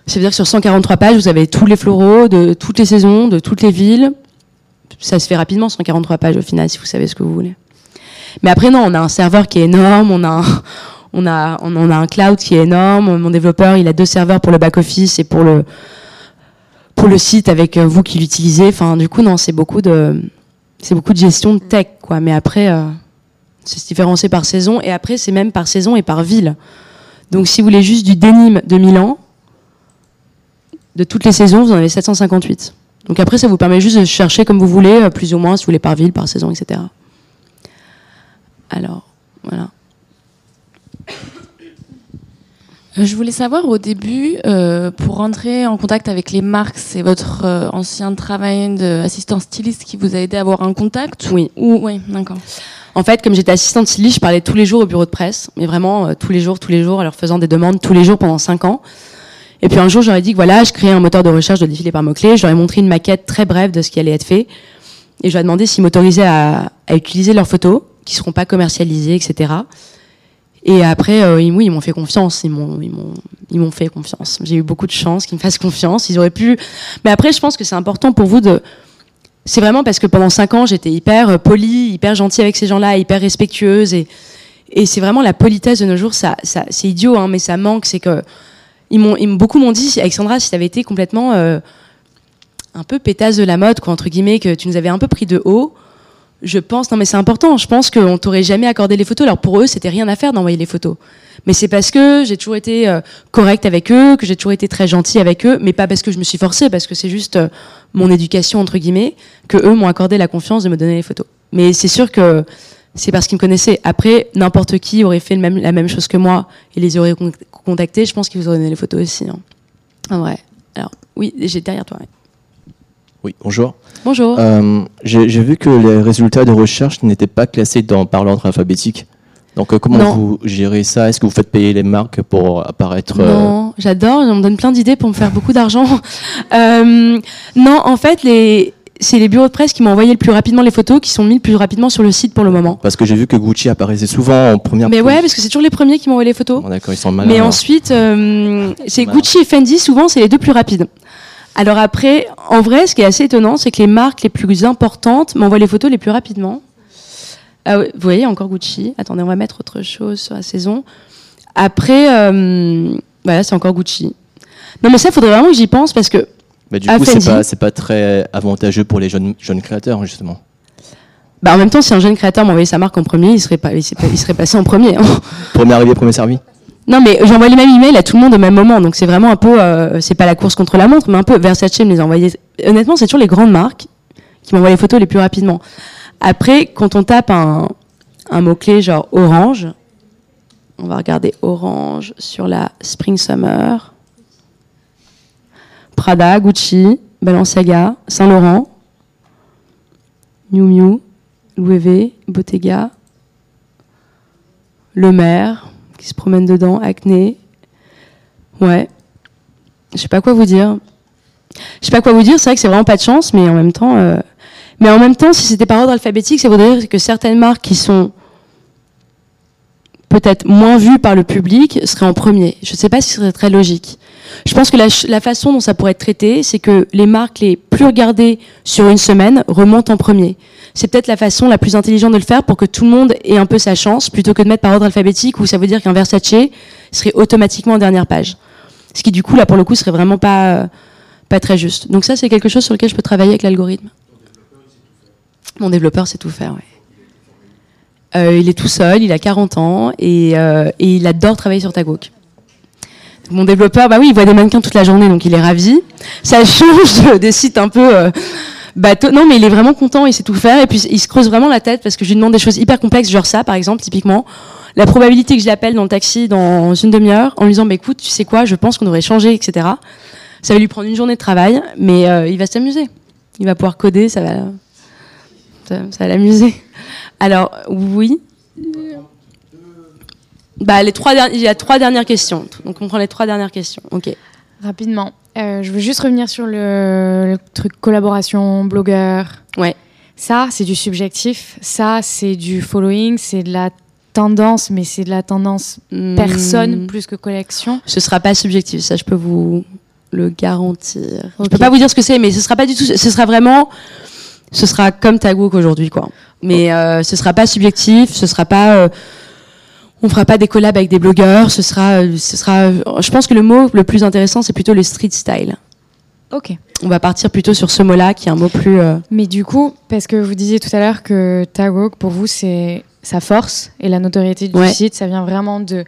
ça veut dire que sur 143 pages, vous avez tous les floraux de toutes les saisons, de toutes les villes. Ça se fait rapidement, 143 pages au final, si vous savez ce que vous voulez. Mais après, non, on a un serveur qui est énorme, on a un, on a, on a un cloud qui est énorme. Mon développeur, il a deux serveurs pour le back-office et pour le, pour le site avec euh, vous qui l'utilisez. Enfin, du coup, non, c'est beaucoup de, c'est beaucoup de gestion de tech, quoi. Mais après, euh, c'est différencié par saison et après, c'est même par saison et par ville. Donc, si vous voulez juste du denim de Milan, de toutes les saisons, vous en avez 758. Donc après, ça vous permet juste de chercher comme vous voulez, euh, plus ou moins, si vous voulez par ville, par saison, etc. Alors, voilà. Euh, je voulais savoir au début, euh, pour rentrer en contact avec les marques, c'est votre euh, ancien travail d'assistant styliste qui vous a aidé à avoir un contact Oui. Ou, oui, d'accord. En fait, comme j'étais assistante styliste, je parlais tous les jours au bureau de presse, mais vraiment tous les jours, tous les jours, en leur faisant des demandes tous les jours pendant cinq ans. Et puis un jour, j'aurais dit que voilà, je créais un moteur de recherche de défilé par mots-clés. J'aurais montré une maquette très brève de ce qui allait être fait. Et ai demandé s'ils m'autorisaient à, utiliser leurs photos, qui seront pas commercialisées, etc. Et après, euh, ils, oui, ils m'ont fait confiance. Ils m'ont, ils m'ont fait confiance. J'ai eu beaucoup de chance qu'ils me fassent confiance. Ils auraient pu. Mais après, je pense que c'est important pour vous de. C'est vraiment parce que pendant cinq ans, j'étais hyper euh, polie, hyper gentille avec ces gens-là, hyper respectueuse. Et, et c'est vraiment la politesse de nos jours. Ça, c'est idiot, hein, mais ça manque. C'est que ils m'ont, beaucoup m'ont dit, Alexandra, si tu avais été complètement euh, un peu pétasse de la mode, quoi, entre guillemets, que tu nous avais un peu pris de haut je pense, non mais c'est important, je pense qu'on t'aurait jamais accordé les photos. Alors pour eux, c'était rien à faire d'envoyer les photos. Mais c'est parce que j'ai toujours été euh, correcte avec eux, que j'ai toujours été très gentille avec eux, mais pas parce que je me suis forcée, parce que c'est juste euh, mon éducation, entre guillemets, que eux m'ont accordé la confiance de me donner les photos. Mais c'est sûr que c'est parce qu'ils me connaissaient. Après, n'importe qui aurait fait la même chose que moi et les aurait contactés, je pense qu'ils vous auraient donné les photos aussi. Hein. En vrai. Alors, oui, j'ai derrière toi. Oui, bonjour. Bonjour. Euh, J'ai vu que les résultats de recherche n'étaient pas classés dans, par l'ordre alphabétique. Donc euh, comment vous gérez ça? Est-ce que vous faites payer les marques pour apparaître euh, Non, j'adore, on me donne plein d'idées pour me faire beaucoup d'argent. Euh, non, en fait, les, c'est les bureaux de presse qui m'ont envoyé le plus rapidement les photos, qui sont mis le plus rapidement sur le site pour le moment. Parce que j'ai vu que Gucci apparaissait souvent en première. Mais ouais, parce que c'est toujours les premiers qui m'ont envoyé les photos. D'accord, ils sont malins. Mais ensuite, euh, c'est Gucci et Fendi, souvent, c'est les deux plus rapides. Alors après, en vrai, ce qui est assez étonnant, c'est que les marques les plus importantes m'envoient les photos les plus rapidement. Ah vous voyez, encore Gucci. Attendez, on va mettre autre chose sur la saison. Après, euh, voilà, c'est encore Gucci. Non, mais ça, il faudrait vraiment que j'y pense parce que. Mais du coup, c'est pas, pas très avantageux pour les jeunes, jeunes créateurs, justement. Bah, en même temps, si un jeune créateur m'envoyait sa marque en premier, il serait, pas, il serait, passé en premier. Hein. premier arrivé, premier servi non, mais j'envoie les mêmes emails à tout le monde au même moment, donc c'est vraiment un peu, euh, c'est pas la course contre la montre, mais un peu Versace me les envoyait. Honnêtement, c'est toujours les grandes marques qui m'envoient les photos les plus rapidement. Après, quand on tape un, mot-clé genre orange, on va regarder orange sur la Spring Summer, Prada, Gucci, Balenciaga, Saint Laurent, Miu Miu, Louis Bottega, Le Maire, qui se promène dedans, acné. Ouais. Je sais pas quoi vous dire. Je sais pas quoi vous dire, c'est vrai que c'est vraiment pas de chance, mais en même temps. Euh, mais en même temps, si c'était par ordre alphabétique, ça voudrait dire que certaines marques qui sont peut-être moins vues par le public seraient en premier. Je ne sais pas si ce serait très logique. Je pense que la, façon dont ça pourrait être traité, c'est que les marques les plus regardées sur une semaine remontent en premier c'est peut-être la façon la plus intelligente de le faire pour que tout le monde ait un peu sa chance, plutôt que de mettre par ordre alphabétique où ça veut dire qu'un Versace serait automatiquement en dernière page. Ce qui, du coup, là, pour le coup, serait vraiment pas, euh, pas très juste. Donc ça, c'est quelque chose sur lequel je peux travailler avec l'algorithme. Mon développeur sait tout faire, oui. Euh, il est tout seul, il a 40 ans et, euh, et il adore travailler sur Tagok. Mon développeur, bah oui, il voit des mannequins toute la journée, donc il est ravi. Ça change des sites un peu bateau. Non, mais il est vraiment content, il sait tout faire. Et puis, il se creuse vraiment la tête parce que je lui demande des choses hyper complexes, genre ça, par exemple, typiquement. La probabilité que je l'appelle dans le taxi dans une demi-heure en lui disant, bah, écoute, tu sais quoi, je pense qu'on devrait changer, etc. Ça va lui prendre une journée de travail, mais euh, il va s'amuser. Il va pouvoir coder, ça va, ça, va l'amuser. Alors, oui. Bah, les trois il y a trois dernières questions. Donc, on prend les trois dernières questions. Ok. Rapidement. Euh, je veux juste revenir sur le, truc collaboration, blogueur. Ouais. Ça, c'est du subjectif. Ça, c'est du following. C'est de la tendance, mais c'est de la tendance hmm. personne plus que collection. Ce sera pas subjectif. Ça, je peux vous le garantir. Je peux pas vous dire ce que c'est, mais ce sera pas du tout. Ce sera vraiment. Ce sera comme Tagook aujourd'hui, quoi. Mais euh, ce sera pas subjectif. Ce sera pas. Euh, on fera pas des collabs avec des blogueurs. Ce sera, ce sera. Je pense que le mot le plus intéressant, c'est plutôt le street style. Ok. On va partir plutôt sur ce mot-là, qui est un mot plus. Euh, Mais du coup, parce que vous disiez tout à l'heure que Tagwalk, pour vous, c'est sa force et la notoriété du site, ça vient vraiment de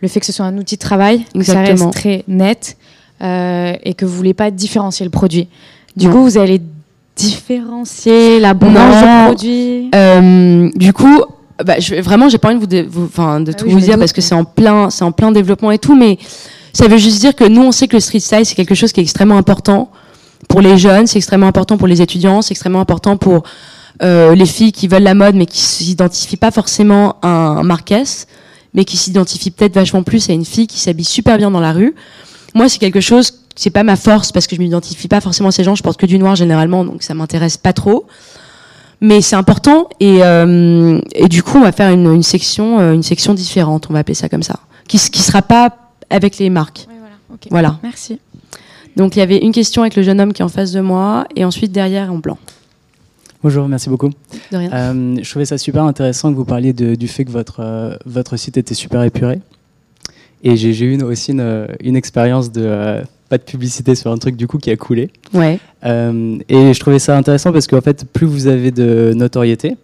le fait que ce soit un outil de travail, que ça reste très net euh, et que vous voulez pas différencier le produit. Du coup, vous allez différencier l'abondance du produit. Euh, du coup, bah, je, vraiment, j'ai pas envie de vous, enfin, de ah tout vous dire parce que c'est en plein, c'est en plein développement et tout, mais ça veut juste dire que nous, on sait que le street style, c'est quelque chose qui est extrêmement important pour les jeunes, c'est extrêmement important pour les étudiants, c'est extrêmement important pour euh, les filles qui veulent la mode mais qui s'identifient pas forcément à un Marquez, mais qui s'identifient peut-être vachement plus à une fille qui s'habille super bien dans la rue. Moi, c'est quelque chose, c'est pas ma force parce que je m'identifie pas forcément à ces gens, je porte que du noir généralement, donc ça m'intéresse pas trop mais c'est important et, euh, et, du coup on va faire une, une, section euh, une section différente on va appeler ça comme ça qui qui sera pas avec les marques oui, voilà, okay. voilà merci donc il y avait une question avec le jeune homme qui est en face de moi et ensuite derrière en blanc Bonjour, merci beaucoup. De rien. Euh, je trouvais ça super intéressant que vous parliez de, du fait que votre, euh, votre site était super épuré. Et j'ai eu aussi une, une expérience de pas de publicité sur un truc du coup qui a coulé. Ouais. Euh, et je trouvais ça intéressant parce qu'en fait, plus vous avez de notoriété,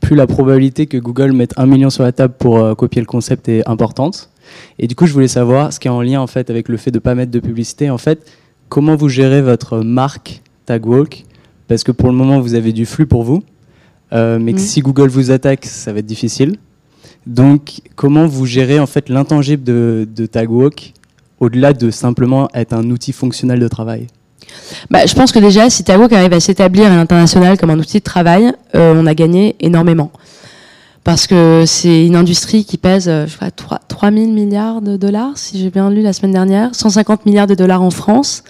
plus la probabilité que Google mette un million sur la table pour euh, copier le concept est importante. Et du coup, je voulais savoir ce qui est en lien en fait avec le fait de pas mettre de publicité. En fait, comment vous gérez votre marque Tagwalk Parce que pour le moment, vous avez du flux pour vous, euh, mais que mm. si Google vous attaque, ça va être difficile. Donc, comment vous gérez en fait l'intangible de, de Tagwalk au-delà de simplement être un outil fonctionnel de travail bah, Je pense que déjà, si Tawok arrive à s'établir à l'international comme un outil de travail, euh, on a gagné énormément. Parce que c'est une industrie qui pèse, euh, je crois, 3, 3 000 milliards de dollars, si j'ai bien lu la semaine dernière, 150 milliards de dollars en France.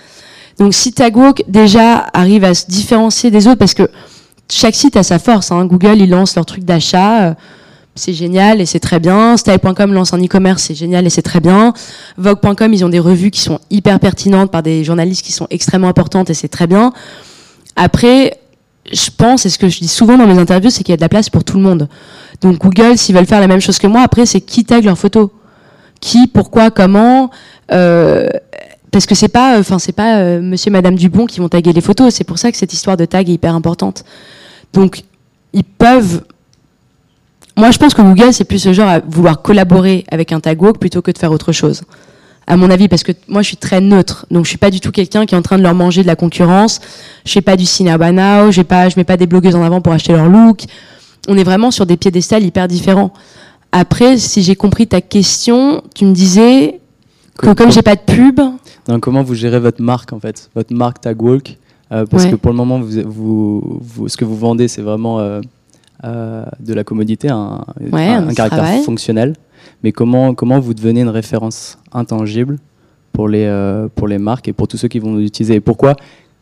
Donc si Tagwalk déjà arrive à se différencier des autres, parce que chaque site a sa force. Hein. Google, ils lancent leur truc d'achat, euh, c'est génial et c'est très bien. Style.com lance un e-commerce, c'est génial et c'est très bien. Vogue.com, ils ont des revues qui sont hyper pertinentes par des journalistes qui sont extrêmement importantes et c'est très bien. Après, je pense, et ce que je dis souvent dans mes interviews, c'est qu'il y a de la place pour tout le monde. Donc Google, s'ils veulent faire la même chose que moi, après, c'est qui tag leurs photos? Qui, pourquoi, comment euh, Parce que c'est pas, enfin, c'est pas euh, Monsieur, Madame Dubon qui vont taguer les photos. C'est pour ça que cette histoire de tag est hyper importante. Donc, ils peuvent. Moi, je pense que Google, c'est plus ce genre à vouloir collaborer avec un tag walk plutôt que de faire autre chose à mon avis, parce que moi je suis très neutre, donc je suis pas du tout quelqu'un qui est en train de leur manger de la concurrence. Je fais pas du cinéma now, j'ai pas, je mets pas des blogueuses en avant pour acheter leur look. On est vraiment sur des piédestals hyper différents. Après, si j'ai compris ta question, tu me disais que, comme j'ai pas de pub. Donc, comment vous gérez votre marque en fait, votre marque Tagwalk euh, Parce que pour le moment, vous, vous, ce que vous vendez, c'est vraiment euh, euh, de la commodité, un, un caractère fonctionnel. Mais comment, comment vous devenez une référence intangible pour les, euh, pour les marques et pour tous ceux qui vont nous utiliser? Et pourquoi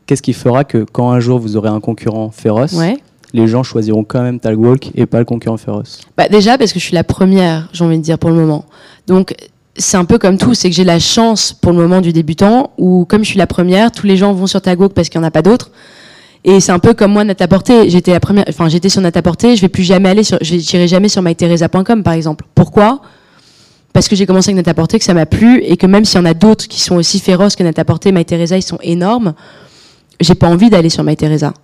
Qu'est-ce qui fera que quand un jour vous aurez un concurrent féroce, les gens choisiront quand même Talkwalk et pas le concurrent féroce? Bah Déjà parce que je suis la première, j'ai envie de dire, pour le moment. Donc c'est un peu comme tout, c'est que j'ai la chance pour le moment du débutant, où comme je suis la première, tous les gens vont sur Talkwalk parce qu'il n'y en a pas d'autres. Et c'est un peu comme moi, Nataporté. J'étais la première, enfin, j'étais sur Nataporté. Je vais plus jamais aller sur, j'irai jamais sur myteresa.com, par exemple. Pourquoi? Parce que j'ai commencé avec Nataporté, que ça m'a plu, et que même s'il y en a d'autres qui sont aussi féroces que Nataporté, MyTeresa, ils sont énormes. J'ai pas envie d'aller sur MyTeresa.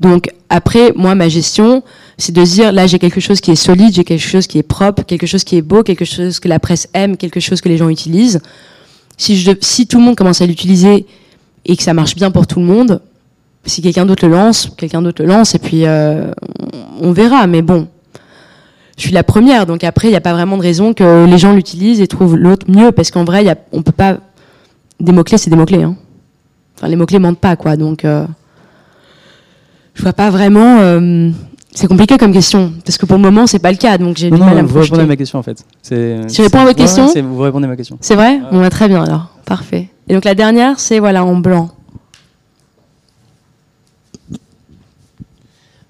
Donc, après, moi, ma gestion, c'est de dire, là, j'ai quelque chose qui est solide, j'ai quelque chose qui est propre, quelque chose qui est beau, quelque chose que la presse aime, quelque chose que les gens utilisent. Si je, si tout le monde commence à l'utiliser et que ça marche bien pour tout le monde, si quelqu'un d'autre le lance, quelqu'un d'autre le lance, et puis euh, on verra. Mais bon, je suis la première, donc après, il n'y a pas vraiment de raison que les gens l'utilisent et trouvent l'autre mieux, parce qu'en vrai, y a, on peut pas. Des mots-clés, c'est des mots-clés. Hein. Enfin, les mots-clés mentent pas, quoi. Donc, euh, je vois pas vraiment. Euh, c'est compliqué comme question, parce que pour le moment, c'est pas le cas, donc j'ai du mal à me Vous répondez à ma question, en fait. Je réponds à votre question Vous répondez à ma question. C'est vrai? On va bah, très bien, alors. Parfait. Et donc, la dernière, c'est voilà, en blanc.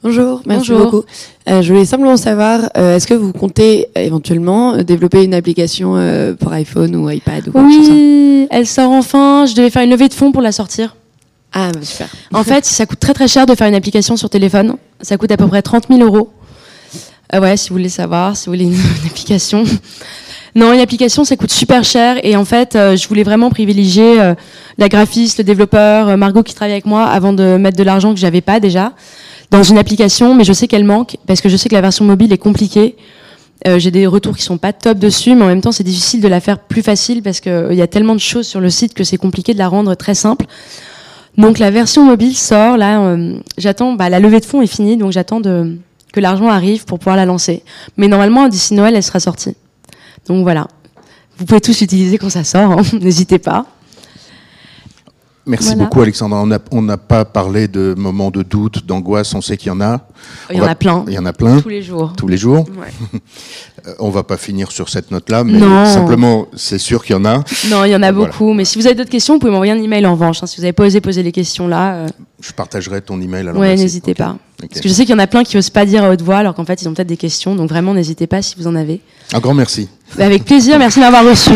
Bonjour, merci beaucoup. Euh, je voulais simplement savoir, euh, est-ce que vous comptez euh, éventuellement développer une application pour iPhone ou iPad ou quoi Oui, elle sort enfin. Je devais faire une levée de fonds pour la sortir. Ah, bah, super. En fait, ça coûte très très cher de faire une application sur téléphone. Ça coûte à peu près 30 000 euros. ouais, si vous voulez savoir, si vous voulez une, application. Non, une application, ça coûte super cher. Et en fait, je voulais vraiment privilégier la graphiste, le développeur, Margot qui travaille avec moi, avant de mettre de l'argent que j'avais pas déjà dans une application, mais je sais qu'elle manque parce que je sais que la version mobile est compliquée. Euh, j'ai des retours qui sont pas top dessus, mais en même temps, c'est difficile de la faire plus facile parce qu'il euh, y a tellement de choses sur le site que c'est compliqué de la rendre très simple. Donc la version mobile sort là. Euh, j'attends, bah, la levée de fonds est finie, donc j'attends que l'argent arrive pour pouvoir la lancer. Mais normalement, d'ici Noël, elle sera sortie. Donc voilà. Vous pouvez tous l'utiliser quand ça sort, hein. n'hésitez pas. Merci beaucoup, Alexandra. On n'a pas parlé de moments de doute, d'angoisse. On sait qu'il y en a. Il y en a plein. Il y en a plein. Tous les jours. Tous les jours. Ouais. Euh, on va pas finir sur cette note-là, mais simplement, c'est sûr qu'il y en a. Non, il y en a beaucoup. Mais si vous avez d'autres questions, vous pouvez m'envoyer un email en revanche. Hein. si vous n'avez pas osé poser les questions là. Euh. Je partagerai ton email. Oui, n'hésitez pas. Parce que je sais qu'il y en a plein qui osent pas dire à haute voix, alors qu'en fait, ils ont peut-être des questions. Donc vraiment, n'hésitez pas si vous en avez. Un grand merci. Avec plaisir. Merci de m'avoir reçu.